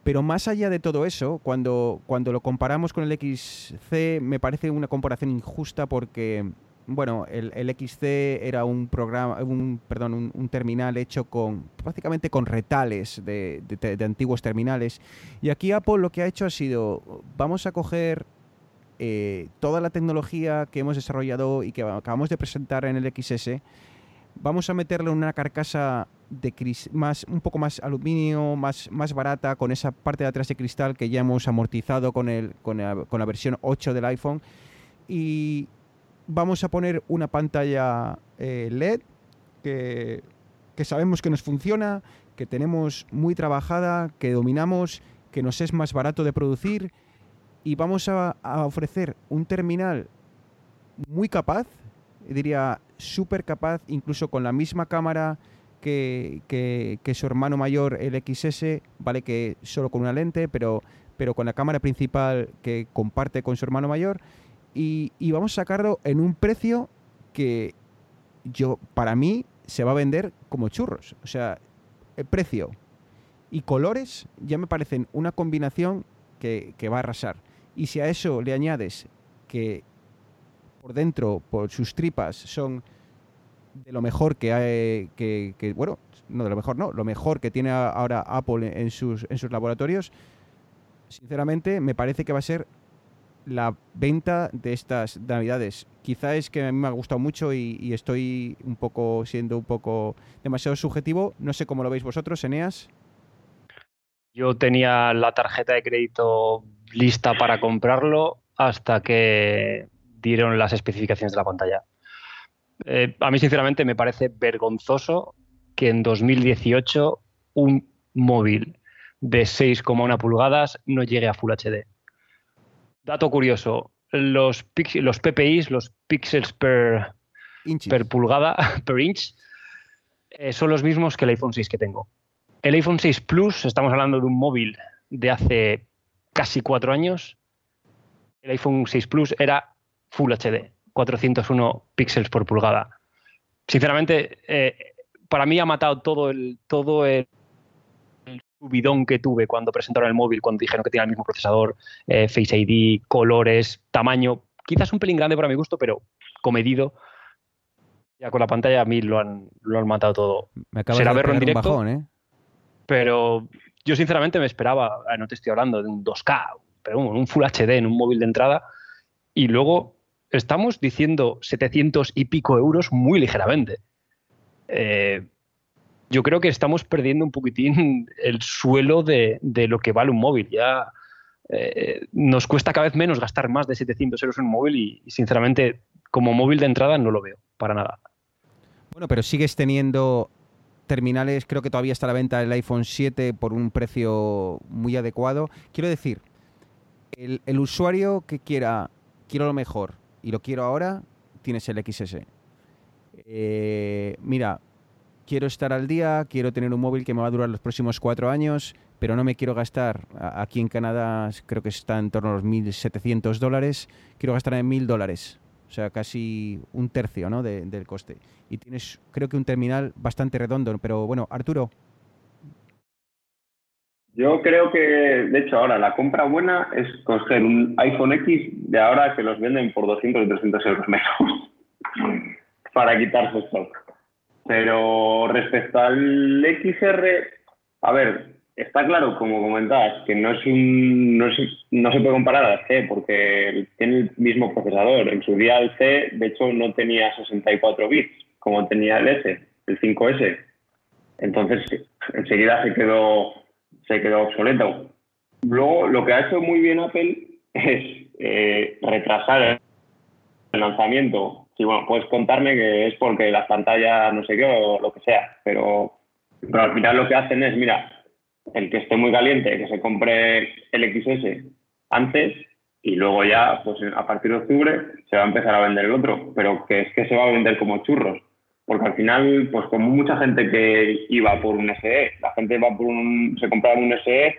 Pero más allá de todo eso, cuando, cuando lo comparamos con el XC, me parece una comparación injusta porque, bueno, el, XC era un programa, un, perdón, un, terminal hecho con prácticamente con retales de, antiguos terminales. Y aquí Apple lo que ha hecho ha sido, vamos a coger eh, toda la tecnología que hemos desarrollado y que acabamos de presentar en el XS vamos a meterle una carcasa más, un poco más aluminio, más, más barata, con esa parte de atrás de cristal que ya hemos amortizado con, el, con, la, versión 8 del iPhone. Y vamos a poner una pantalla eh, LED que, sabemos que nos funciona, que tenemos muy trabajada, que dominamos, que nos es más barato de producir. Y vamos a, ofrecer un terminal muy capaz, diría súper capaz, incluso con la misma cámara que, que, su hermano mayor, el XS, vale que solo con una lente, pero, pero con la cámara principal que comparte con su hermano mayor. Y, vamos a sacarlo en un precio que yo, para mí, se va a vender como churros. O sea, el precio y colores ya me parecen una combinación que, que, va a arrasar. Y si a eso le añades que por dentro, por sus tripas, son de lo mejor que hay, bueno, no de lo mejor, no, lo mejor que tiene ahora Apple en sus, en sus laboratorios, sinceramente me parece que va a ser la venta de estas navidades. Quizá es que a mí me ha gustado mucho y, estoy un poco siendo un poco demasiado subjetivo. No sé cómo lo veis vosotros, Eneas. Yo tenía la tarjeta de crédito lista para comprarlo hasta que dieron las especificaciones de la pantalla. Eh, a mí, sinceramente, me parece vergonzoso que en 2018 un móvil de 6,1 pulgadas no llegue a Full HD. Dato curioso, los, los PPIs, los píxeles per, per pulgada, per inch, eh, son los mismos que el iPhone 6 que tengo. El iPhone 6 Plus, estamos hablando de un móvil de hace casi cuatro años, el iPhone 6 Plus era Full HD, 401 píxeles por pulgada. Sinceramente, eh, para mí ha matado todo el, todo el, subidón que tuve cuando presentaron el móvil, cuando dijeron que tenía el mismo procesador, eh, Face ID, colores, tamaño, quizás un pelín grande para mi gusto, pero comedido. Ya con la pantalla a mí lo han, lo han matado todo. Me Será verlo en directo. ¿eh? Pero yo sinceramente me esperaba, no te estoy hablando de un 2K, pero un Full HD en un móvil de entrada. Y luego estamos diciendo 700 y pico euros muy ligeramente. Eh, yo creo que estamos perdiendo un poquitín el suelo de, lo que vale un móvil. Ya eh, nos cuesta cada vez menos gastar más de 700 euros en un móvil y, sinceramente, como móvil de entrada no lo veo para nada. Bueno, pero sigues teniendo terminales, creo que todavía está a la venta el iPhone 7 por un precio muy adecuado. Quiero decir, el, usuario que quiera, quiero lo mejor, y lo quiero ahora, tienes el XS. Eh, mira, quiero estar al día, quiero tener un móvil que me va a durar los próximos cuatro años, pero no me quiero gastar, aquí en Canadá creo que está en torno a los 1.700 dólares, quiero gastar en 1.000 dólares, o sea, casi un tercio ¿no? del coste. Y tienes, creo que un terminal bastante redondo, pero bueno, Arturo, yo creo que, de hecho, ahora la compra buena es coger un iPhone X de ahora que los venden por 200 y 300 euros menos para quitarse stock. Pero respecto al XR, a ver, está claro, como comentabas, que no es un, no, no se puede comparar al C porque tiene el mismo procesador. En su día el C, de hecho, no tenía 64 bits como tenía el S, el 5S. Entonces, enseguida se quedó se quedó obsoleto. Luego, lo que ha hecho muy bien Apple es eh, retrasar el lanzamiento. Sí, bueno, puedes contarme que es porque las pantallas no sé qué o lo que sea, pero, pero al final lo que hacen es, mira, el que esté muy caliente, que se compre el XS antes y luego ya, pues a partir de octubre, se va a empezar a vender el otro, pero que es que se va a vender como churros. Porque al final, pues como mucha gente que iba por un SE, la gente va por un, se compraba un SE,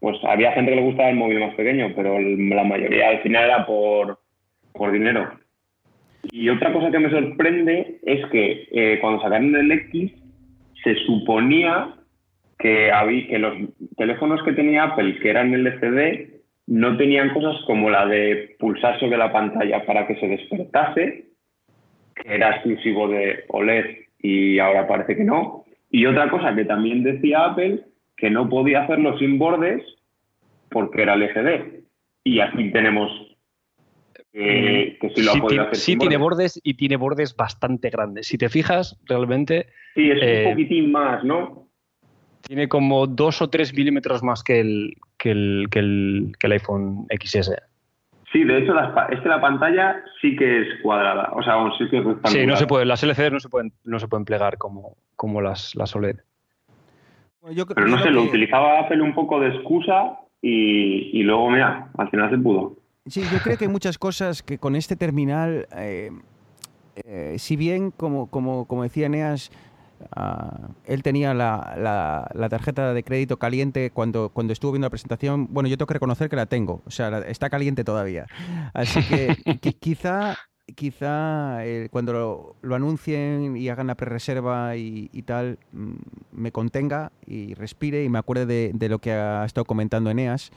pues había gente que le gustaba el móvil más pequeño, pero la mayoría al final era por, por dinero. Y otra cosa que me sorprende es que eh, cuando sacaron el X, se suponía que, había, que los teléfonos que tenía Apple, que eran LCD, no tenían cosas como la de pulsar sobre la pantalla para que se despertase, que era exclusivo de OLED y ahora parece que no. Y otra cosa que también decía Apple, que no podía hacerlo sin bordes porque era LCD. Y aquí tenemos eh, que sí lo ha podido hacer. Sí, tiene bordes. y tiene bordes bastante grandes. Si te fijas, realmente. Sí, es un eh, poquitín más, ¿no? Tiene como dos o tres milímetros más que el, que el, que el, que el iPhone XS. Sí, de hecho, es que la pantalla sí que es cuadrada. O sea, sí que es Sí, no se puede, las LCD no se pueden, no se pueden plegar como, como las, las OLED. Pero no sé, lo utilizaba Apple un poco de excusa y, y, luego, mira, al final se pudo. Sí, yo creo que hay muchas cosas que con este terminal, eh, eh, si bien, como, como, como decía Eneas, Ah, él tenía la, tarjeta de crédito caliente cuando, estuvo viendo la presentación. Bueno, yo tengo que reconocer que la tengo, o sea, está caliente todavía. Así que quizá, quizá cuando lo, anuncien y hagan la pre-reserva y, tal, mm, me contenga y respire y me acuerde de, lo que ha estado comentando Eneas.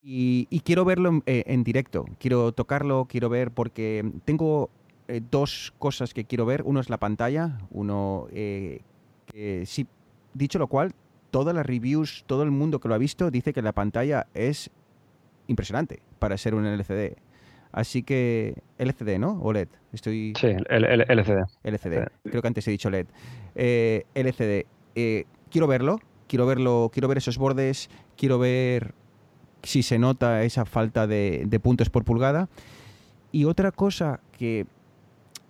Y, y, quiero verlo en, eh, en, directo, quiero tocarlo, quiero ver, porque tengo eh, dos cosas que quiero ver. Uno es la pantalla, uno eh, que sí, dicho lo cual, todas las reviews, todo el mundo que lo ha visto dice que la pantalla es impresionante para ser un LCD. Así que LCD, ¿no? ¿O LED? Estoy... Sí, LCD. LCD. Creo que antes he dicho LED. Eh, LCD. quiero verlo. Quiero verlo. Quiero ver esos bordes. Quiero ver si se nota esa falta de, de puntos por pulgada. Y otra cosa que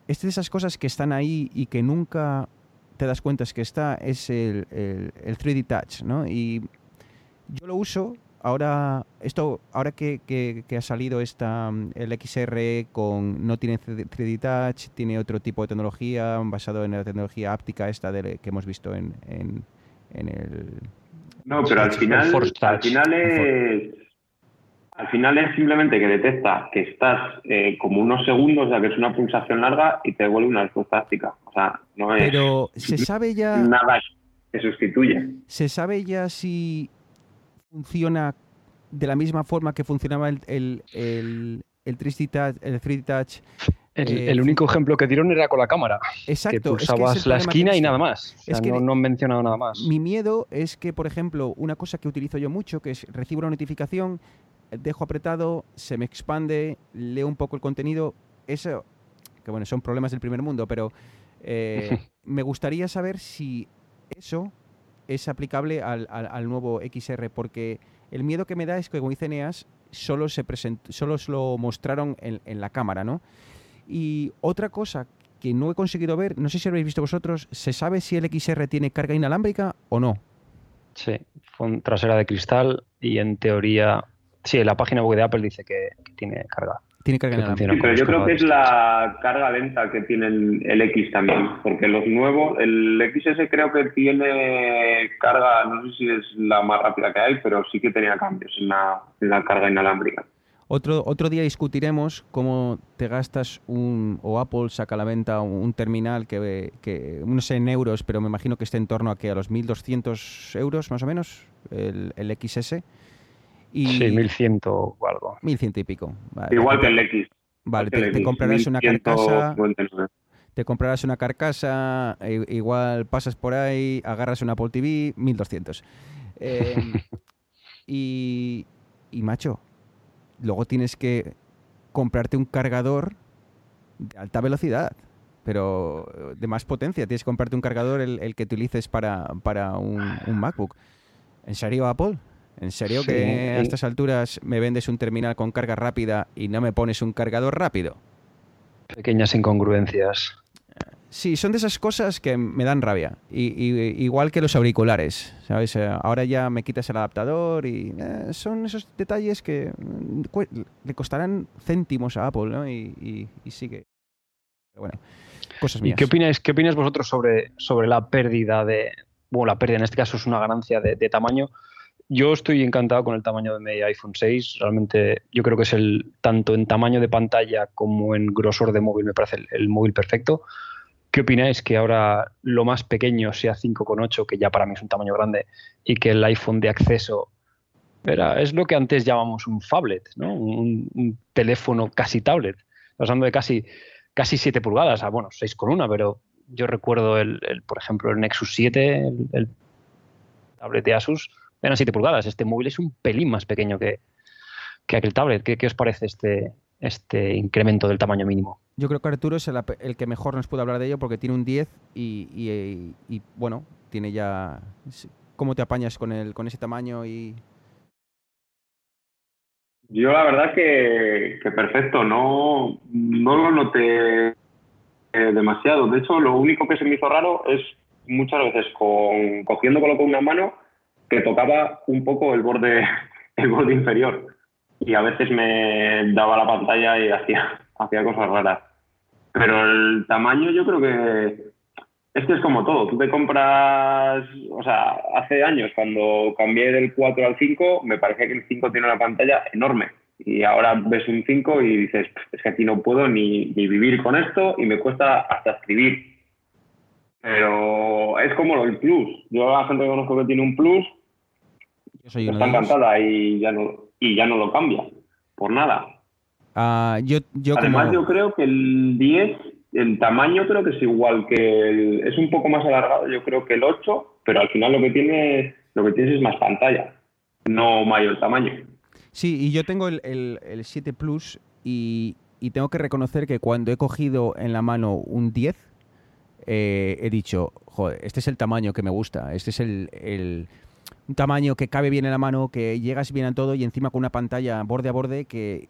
es de esas cosas que están ahí y que nunca te das cuenta es que está, es el, 3D Touch, ¿no? Y yo lo uso ahora, esto, ahora que, ha salido esta, el XR con, no tiene 3D Touch, tiene otro tipo de tecnología basado en la tecnología áptica esta de, que hemos visto en, en, el... No, pero al final, al final es al final es simplemente que detecta que estás eh, como unos segundos, ya que es una pulsación larga, y te devuelve una respuesta táctica. O sea, no es. Pero se sabe ya. Nada que sustituye. ¿Se sabe ya si funciona de la misma forma que funcionaba el, el, el, el 3D Touch? El, eh, único ejemplo que dieron era con la cámara. Exacto. Que pulsabas la esquina y nada más. es que no, no, han mencionado nada más. Mi miedo es que, por ejemplo, una cosa que utilizo yo mucho, que es recibo una notificación, dejo apretado, se me expande, leo un poco el contenido. Eso, que bueno, son problemas del primer mundo, pero eh, me gustaría saber si eso es aplicable al, nuevo XR, porque el miedo que me da es que, como dice Neas, solo se solo lo mostraron en, la cámara, ¿no? Y otra cosa que no he conseguido ver, no sé si lo habéis visto vosotros, ¿se sabe si el XR tiene carga inalámbrica o no? Sí, con trasera de cristal y en teoría Sí, la página web de Apple dice que, tiene carga. Tiene carga sí, pero yo creo que es la carga lenta que tiene el, X también, porque los nuevos, el XS creo que tiene carga, no sé si es la más rápida que hay, pero sí que tenía cambios en la, carga inalámbrica. Otro, otro día discutiremos cómo te gastas un, o Apple saca a la venta un, terminal que, que, no sé en euros, pero me imagino que esté en torno a que a los 1.200 euros más o menos, el, el XS y sí, 1100 o algo. 1100 y pico. Igual que el X. Vale, te, comprarás una carcasa. Te comprarás una carcasa, e, igual pasas por ahí, agarras una Apple TV, 1200. Em, y, y, macho, luego tienes que comprarte un cargador de alta velocidad, pero de más potencia. Tienes que comprarte un cargador el, que utilices para, para un, un MacBook. ¿En serio, Apple? ¿En serio que a estas alturas me vendes un terminal con carga rápida y no me pones un cargador rápido? Pequeñas incongruencias. Sí, son de esas cosas que me dan rabia. Y, igual que los auriculares, ¿sabes? Eh, ahora ya me quitas el adaptador y eh, son esos detalles que mm, le costarán céntimos a Apple, ¿no? Y, sigue. Pero bueno, cosas mías. ¿Y qué opináis, qué opináis vosotros sobre, sobre la pérdida de... Bueno, la pérdida en este caso es una ganancia de, tamaño. Yo estoy encantado con el tamaño de mi iPhone 6. Realmente yo creo que es el, tanto en tamaño de pantalla como en grosor de móvil, me parece el móvil perfecto ¿Qué opináis que ahora lo más pequeño sea 5,8, que ya para mí es un tamaño grande, y que el iPhone de acceso era, es lo que antes llamamos un phablet, ¿no? un, teléfono casi tablet? Pasando de casi, casi 7 pulgadas a, bueno, 6,1, pero yo recuerdo, el, por ejemplo, el Nexus 7, el, tablet de Asus, eran 7 pulgadas. Este móvil es un pelín más pequeño que, que aquel tablet. ¿Qué, ¿Qué, os parece este, este incremento del tamaño mínimo? Yo creo que Arturo es el, que mejor nos puede hablar de ello porque tiene un 10 y, bueno, tiene ya... ¿Cómo te apañas con, el, con ese tamaño y...? Yo la verdad que, perfecto, no, no lo noté eh, demasiado. De hecho, lo único que se me hizo raro es muchas veces con, cogiéndolo con una mano que tocaba un poco el borde, el borde inferior y a veces me daba la pantalla y hacía, hacía cosas raras. Pero el tamaño yo creo que es que es como todo. Tú te compras, o sea, hace años cuando cambié del 4 al 5, me parecía que el 5 tiene una pantalla enorme. Y ahora ves un 5 y dices, es que aquí no puedo ni, vivir con esto y me cuesta hasta escribir. Pero es como del plus. Yo a la gente que conozco que tiene un plus, está encantada y ya, no, y ya no lo cambia por nada. Ah, yo, Además, yo creo que el 10, el tamaño creo que es igual que el, es un poco más alargado, yo creo que el 8, pero al final lo que tiene, lo que tienes es más pantalla, no mayor tamaño. Sí, y yo tengo el, el, 7 Plus y, tengo que reconocer que cuando he cogido en la mano un 10, eh, he dicho, joder, este es el tamaño que me gusta, este es el, un tamaño que cabe bien en la mano, que llegas bien a todo y encima con una pantalla borde a borde que,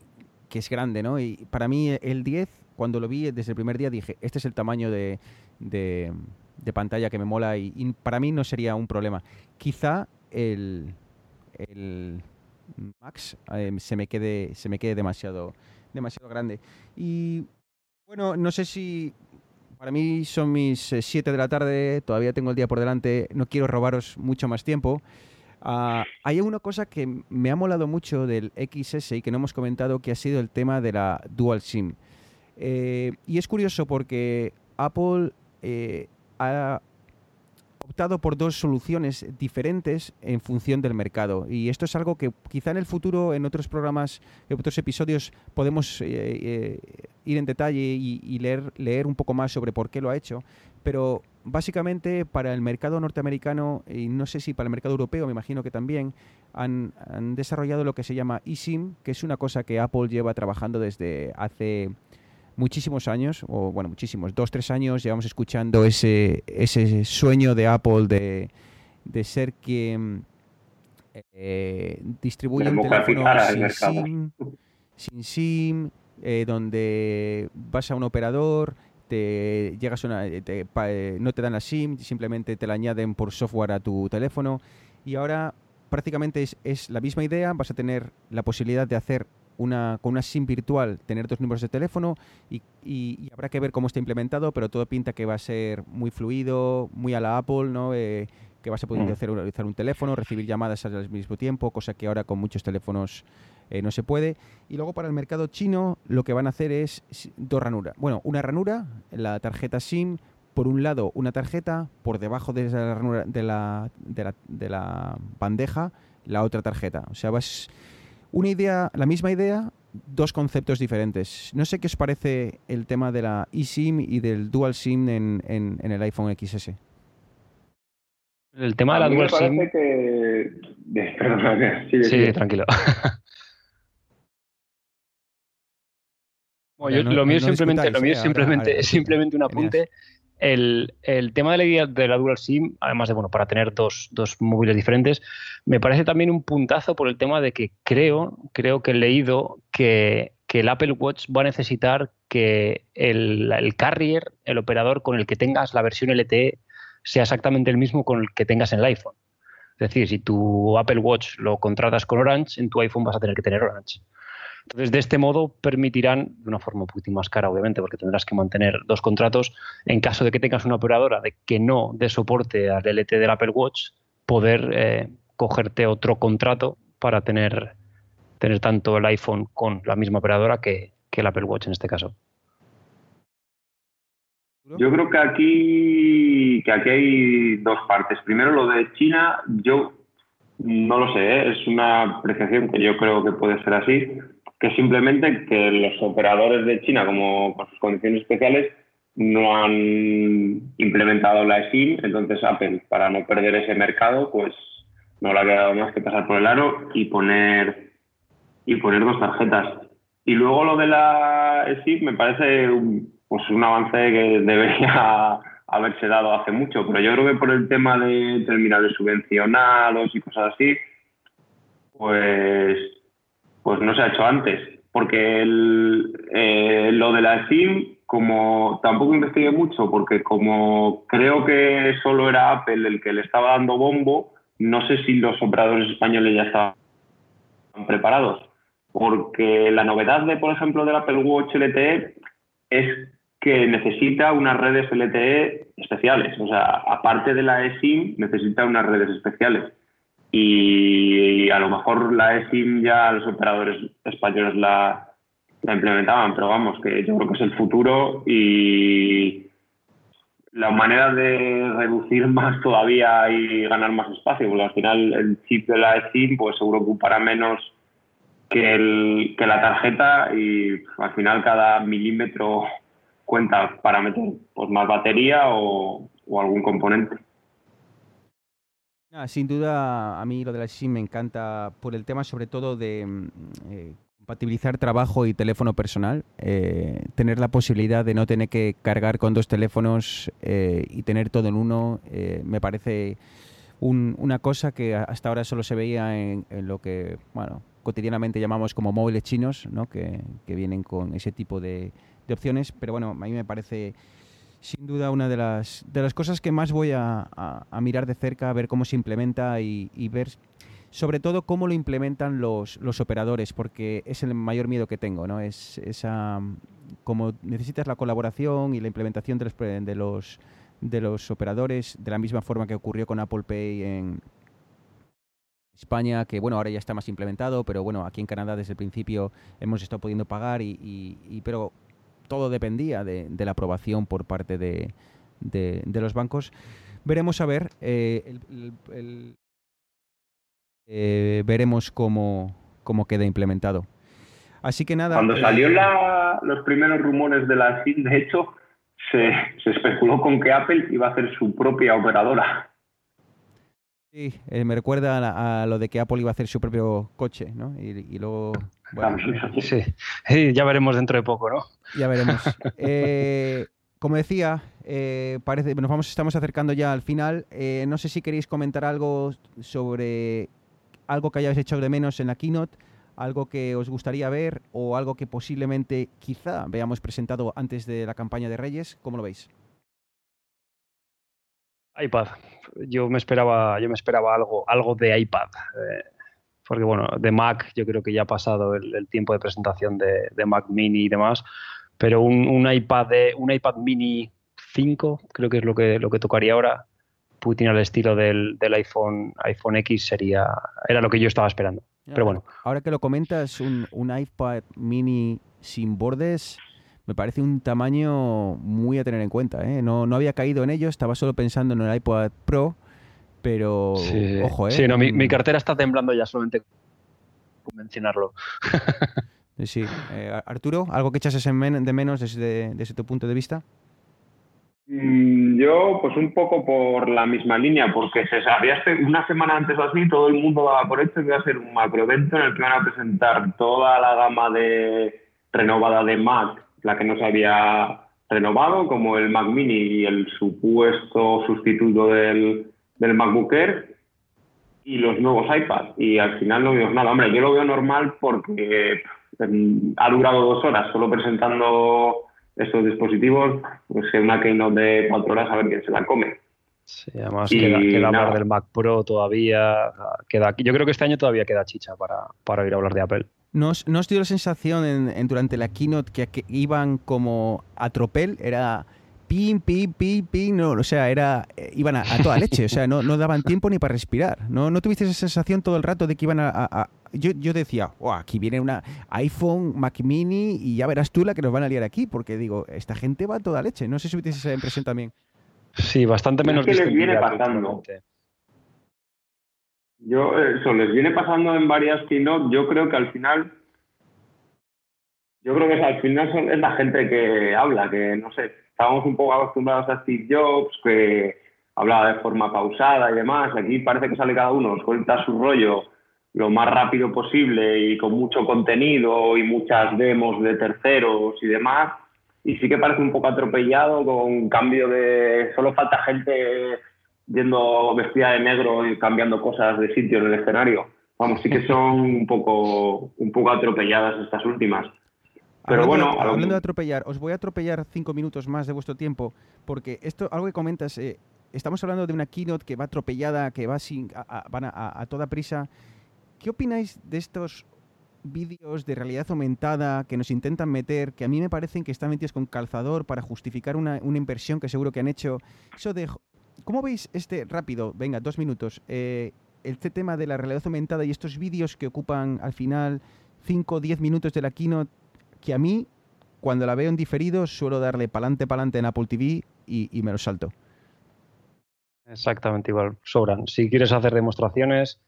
que es grande, ¿no? Y para mí el 10, cuando lo vi desde el primer día, dije, este es el tamaño de, de, pantalla que me mola y, para mí no sería un problema. Quizá el, el Max eh, se me quede, se me quede demasiado, demasiado grande. Y bueno, no sé si para mí son mis 7 eh, de la tarde, todavía tengo el día por delante, no quiero robaros mucho más tiempo. Ah, hay una cosa que me ha molado mucho del XS y que no hemos comentado, que ha sido el tema de la Dual SIM. Eh, y es curioso porque Apple eh, ha optado por dos soluciones diferentes en función del mercado. Y esto es algo que quizá en el futuro, en otros programas, en otros episodios, podemos eh, ir en detalle y, leer, leer un poco más sobre por qué lo ha hecho. Pero básicamente para el mercado norteamericano y no sé si para el mercado europeo, me imagino que también, han, desarrollado lo que se llama eSIM, que es una cosa que Apple lleva trabajando desde hace muchísimos años, o bueno, muchísimos, dos, tres años, llevamos escuchando ese, ese sueño de Apple de, de ser quien eh, distribuye un teléfono sin SIM, sin SIM eh, donde vas a un operador, te llegas una, eh, eh, no te dan la SIM, simplemente te la añaden por software a tu teléfono y ahora prácticamente es, la misma idea, vas a tener la posibilidad de hacer una, con una SIM virtual, tener dos números de teléfono y, habrá que ver cómo está implementado, pero todo pinta que va a ser muy fluido, muy a la Apple, ¿no? Eh, que vas a poder mm. hacer, utilizar un teléfono, recibir llamadas al mismo tiempo, cosa que ahora con muchos teléfonos eh, no se puede. Y luego para el mercado chino lo que van a hacer es dos ranuras. Bueno, una ranura, la tarjeta SIM, por un lado una tarjeta, por debajo de la ranura de la, de la, bandeja, la otra tarjeta. O sea, vas una idea, la misma idea, dos conceptos diferentes. No sé qué os parece el tema de la eSIM y del Dual SIM en, en, el iPhone XS. El tema de la Dual SIM. Que... sí, tranquilo. lo mío simplemente, lo mío es simplemente, simplemente un apunte. El, tema de la idea de la Dual SIM, además de bueno, para tener dos, móviles diferentes, me parece también un puntazo por el tema de que creo, creo que he leído que que el Apple Watch va a necesitar que el, el, carrier, el operador con el que tengas la versión LTE, sea exactamente el mismo con el que tengas en el iPhone. Es decir, si tu Apple Watch lo contratas con Orange, en tu iPhone vas a tener que tener Orange. Entonces, de este modo permitirán, de una forma un poquito más cara, obviamente, porque tendrás que mantener dos contratos, en caso de que tengas una operadora de que no dé soporte al LTE del Apple Watch, poder eh, cogerte otro contrato para tener, tener tanto el iPhone con la misma operadora que, que el Apple Watch en este caso. Yo creo que aquí, que aquí hay dos partes. Primero, lo de China, yo no lo sé, ¿eh? es una apreciación que yo creo que puede ser así, que simplemente que los operadores de China, como por sus condiciones especiales, no han implementado la eSIM, entonces Apple, para no perder ese mercado, pues no le ha quedado más que pasar por el aro y poner y poner dos tarjetas. Y luego lo de la eSIM me parece pues un avance que debería haberse dado hace mucho, pero yo creo que por el tema de terminales subvencionados y cosas así, pues, pues no se ha hecho antes. Porque el, eh, lo de la SIM, como tampoco investigué mucho, porque como creo que solo era Apple el que le estaba dando bombo, no sé si los operadores españoles ya estaban preparados. Porque la novedad de, por ejemplo, del Apple Watch LTE es que necesita unas redes LTE especiales. O sea, aparte de la eSIM, necesita unas redes especiales. Y a lo mejor la eSIM ya los operadores españoles la, la implementaban, pero vamos, que yo creo que es el futuro y la manera de reducir más todavía y ganar más espacio, porque al final el chip de la eSIM pues seguro ocupará menos que, el, que la tarjeta y al final cada milímetro cuenta para meter pues, más batería o, algún componente. Sin duda, a mí lo de la SIM me encanta por el tema sobre todo de mm, eh, compatibilizar trabajo y teléfono personal, eh, tener la posibilidad de no tener que cargar con dos teléfonos eh, y tener todo en uno, me parece una cosa que hasta ahora solo se veía en, lo que, bueno, cotidianamente llamamos como móviles chinos, ¿no? que vienen con ese tipo de, de opciones, pero bueno, a mí me parece sin duda una de las, de las cosas que más voy a, mirar de cerca, a ver cómo se implementa y, ver sobre todo cómo lo implementan los, los, operadores, porque es el mayor miedo que tengo, ¿no? Es esa como necesitas la colaboración y la implementación de los, de los de los operadores, de la misma forma que ocurrió con Apple Pay en España, que bueno, ahora ya está más implementado, pero bueno, aquí en Canadá desde el principio hemos estado pudiendo pagar y, y pero todo dependía de, la aprobación por parte de, los bancos. Veremos a ver, eh, eh, veremos cómo, cómo queda implementado. Así que nada. Cuando salió eh, los primeros rumores de la SIM, de hecho, se, especuló con que Apple iba a hacer su propia operadora. Sí, me recuerda a, lo de que Apple iba a hacer su propio coche, ¿no? y luego sí. ya veremos dentro de poco, ¿no? Ya veremos. Eh, como decía, eh, parece, nos vamos, estamos acercando ya al final. Eh, no sé si queréis comentar algo sobre algo que hayáis hecho de menos en la keynote, algo que os gustaría ver o algo que posiblemente quizá veamos presentado antes de la campaña de Reyes. ¿Cómo lo veis? iPad. Yo me esperaba, yo me esperaba algo, algo de iPad porque bueno, de Mac yo creo que ya ha pasado el, tiempo de presentación de, Mac Mini y demás, pero un, iPad de, un iPad Mini 5 creo que es lo que, lo que tocaría ahora. Putin al estilo del, iPhone, iPhone X sería, era lo que yo estaba esperando. Pero bueno. Ahora que lo comentas, un, un iPad mini sin bordes me parece un tamaño muy a tener en cuenta. ¿eh? No, no había caído en ello, estaba solo pensando en el iPad Pro pero ojo, ¿eh? Sí, no, mi, mm. cartera está temblando ya solamente con mencionarlo. sí. Eh, Arturo, ¿algo que echases de menos desde, desde tu punto de vista? Mm, yo, pues un poco por la misma línea, porque se sabía una semana antes o así, todo el mundo daba por hecho que iba a ser un macroevento en el que van a presentar toda la gama de renovada de Mac, la que no se había renovado, como el Mac Mini y el supuesto sustituto del, del MacBook Air y los nuevos iPads. Y al final no vimos nada. Hombre, yo lo veo normal porque ha durado dos horas solo presentando estos dispositivos, pues una keynote de cuatro horas a ver quién se la come. Sí, además queda, hablar del Mac Pro todavía. Queda, yo creo que este año todavía queda chicha para, para ir a hablar de Apple. ¿No os, dio la sensación en, durante la keynote que, iban como a tropel? Era pim, pim, pim, pim, no, o sea, era, eh, iban a, toda leche, o sea, no, no daban tiempo ni para respirar. ¿No, no tuviste esa sensación todo el rato de que iban a... yo, yo, decía, oh, aquí viene una iPhone, Mac Mini y ya verás tú la que nos van a liar aquí, porque digo, esta gente va a toda leche. No sé si tuviste esa impresión también. Sí, bastante menos. Es que les viene pasando. Yo, eso, les viene pasando en varias keynote. Yo creo que al final yo creo que al final es la gente que habla, que no sé, estábamos un poco acostumbrados a Steve Jobs, que hablaba de forma pausada y demás. Aquí parece que sale cada uno, suelta su rollo lo más rápido posible y con mucho contenido y muchas demos de terceros y demás. Y sí que parece un poco atropellado con cambio de... Solo falta gente yendo vestida de negro y cambiando cosas de sitio en el escenario. Vamos, sí que son un poco, un poco atropelladas estas últimas. Pero bueno, hablando de atropellar, os voy a atropellar cinco minutos más de vuestro tiempo, porque esto, algo que comentas, eh, estamos hablando de una keynote que va atropellada, que va sin, a, van a, toda prisa. ¿Qué opináis de estos vídeos de realidad aumentada que nos intentan meter, que a mí me parecen que están metidos con calzador para justificar una, inversión que seguro que han hecho? Eso de, ¿Cómo veis este rápido? Venga, dos minutos. Eh, este tema de la realidad aumentada y estos vídeos que ocupan al final 5 o 10 minutos de la keynote que a mí, cuando la veo en diferido, suelo darle pa'lante, pa'lante en Apple TV y, me lo salto. Exactamente igual, sobran. Si quieres hacer demostraciones,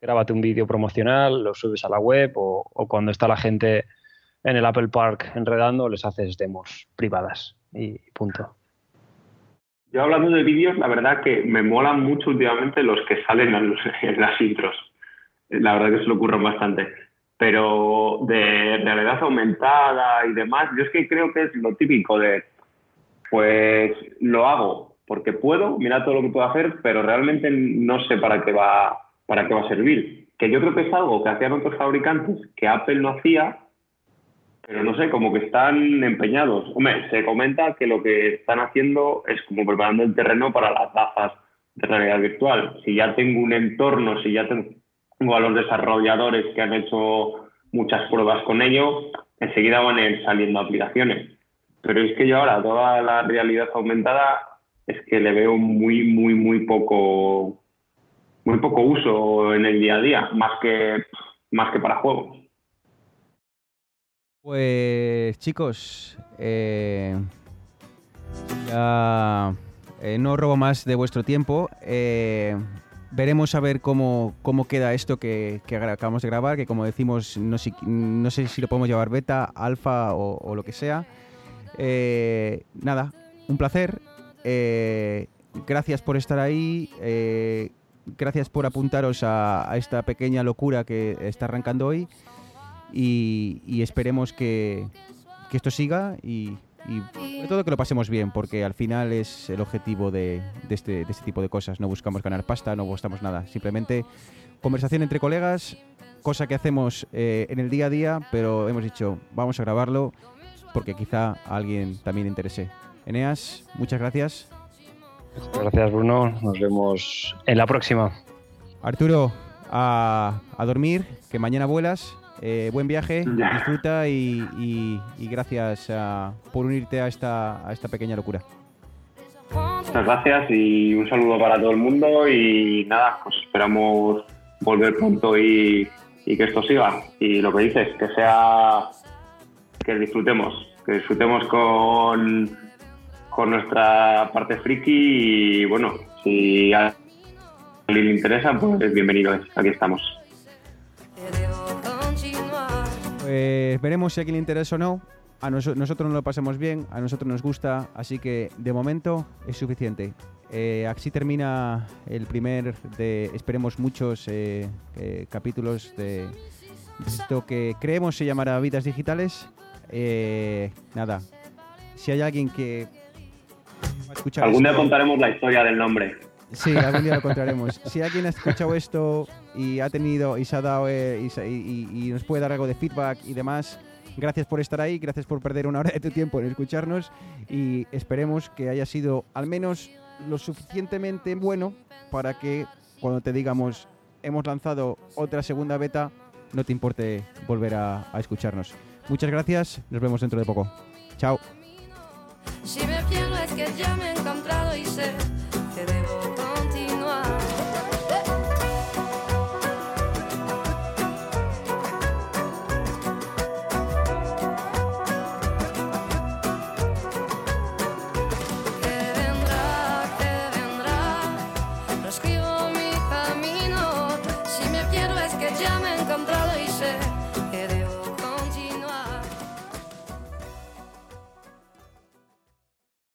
grábate un vídeo promocional, lo subes a la web o, cuando está la gente en el Apple Park enredando, les haces demos privadas y punto. Yo hablando de vídeos, la verdad que me molan mucho últimamente los que salen en las intros. La verdad que se lo ocurren bastante pero de realidad aumentada y demás, yo es que creo que es lo típico de, pues lo hago porque puedo, mira todo lo que puedo hacer, pero realmente no sé para qué va, para qué va a servir. Que yo creo que es algo que hacían otros fabricantes que Apple no hacía, pero no sé, como que están empeñados. Hombre, se comenta que lo que están haciendo es como preparando el terreno para las gafas de realidad virtual. Si ya tengo un entorno, si ya tengo a los desarrolladores que han hecho muchas pruebas con ello, enseguida van a ir saliendo aplicaciones. Pero es que yo ahora toda la realidad aumentada es que le veo muy, muy, muy poco, muy poco uso en el día a día, más que, más que para juegos. Pues chicos, eh, ya eh, no robo más de vuestro tiempo. Eh, veremos a ver cómo, cómo queda esto que, acabamos de grabar, que como decimos, no, sé si lo podemos llevar beta, alfa o, lo que sea. Eh, nada, un placer. Gracias por estar ahí. Gracias por apuntaros a, esta pequeña locura que está arrancando hoy. Y, esperemos que, que esto siga y y sobre todo que lo pasemos bien, porque al final es el objetivo de, este, este, tipo de cosas. No buscamos ganar pasta, no buscamos nada. Simplemente conversación entre colegas, cosa que hacemos eh, en el día a día, pero hemos dicho, vamos a grabarlo porque quizá a alguien también le interese. Eneas, muchas gracias. Gracias Bruno, nos vemos en la próxima. Arturo, a, a dormir, que mañana vuelas eh, buen viaje, disfruta y, gracias ah, por unirte a esta, a esta pequeña locura. Muchas gracias y un saludo para todo el mundo y nada, pues esperamos volver pronto y, que esto siga. Y lo que dices, que sea, que disfrutemos, que disfrutemos con, con nuestra parte friki y bueno, si a alguien le interesa, pues bienvenido, aquí estamos. Pues veremos si a le interesa o no. A nosotros nos lo pasamos bien, a nosotros nos gusta, así que de momento es suficiente. Eh, así termina el primer de, esperemos, muchos eh, eh, capítulos de, esto que creemos se llamará Vidas Digitales. nada, si hay alguien que... Algún día contaremos la historia del nombre. Sí, algún día lo encontraremos. Si alguien ha escuchado esto y ha tenido y se ha dado eh, y, y- nos puede dar algo de feedback y demás, gracias por estar ahí, gracias por perder una hora de tu tiempo en escucharnos y esperemos que haya sido al menos lo suficientemente bueno para que cuando te digamos hemos lanzado otra segunda beta, no te importe volver a, escucharnos. Muchas gracias, nos vemos dentro de poco. Chao. Si me es que ya me he encontrado y sé